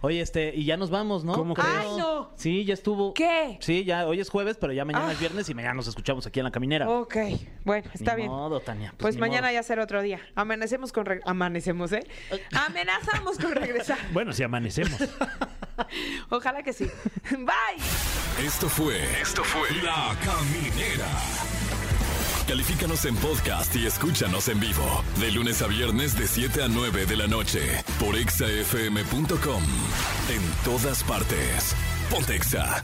Oye, este, y ya nos vamos, ¿no? ¿Cómo Ay, crees? no. Sí, ya estuvo. ¿Qué? Sí, ya hoy es jueves, pero ya mañana Ah. es viernes y mañana nos escuchamos aquí en la caminera. Ok, bueno, está Ni bien. Modo, Tania. Pues, ni mañana modo. ya será otro día. Amanecemos con... Amanecemos, ¿eh? Amenazamos con regresar. Bueno, si amanecemos. Ojalá que sí. Bye. Esto fue. Esto fue. La Caminera. Califícanos en podcast y escúchanos en vivo. De lunes a viernes, de 7 a 9 de la noche. Por exafm.com. En todas partes. Pontexa.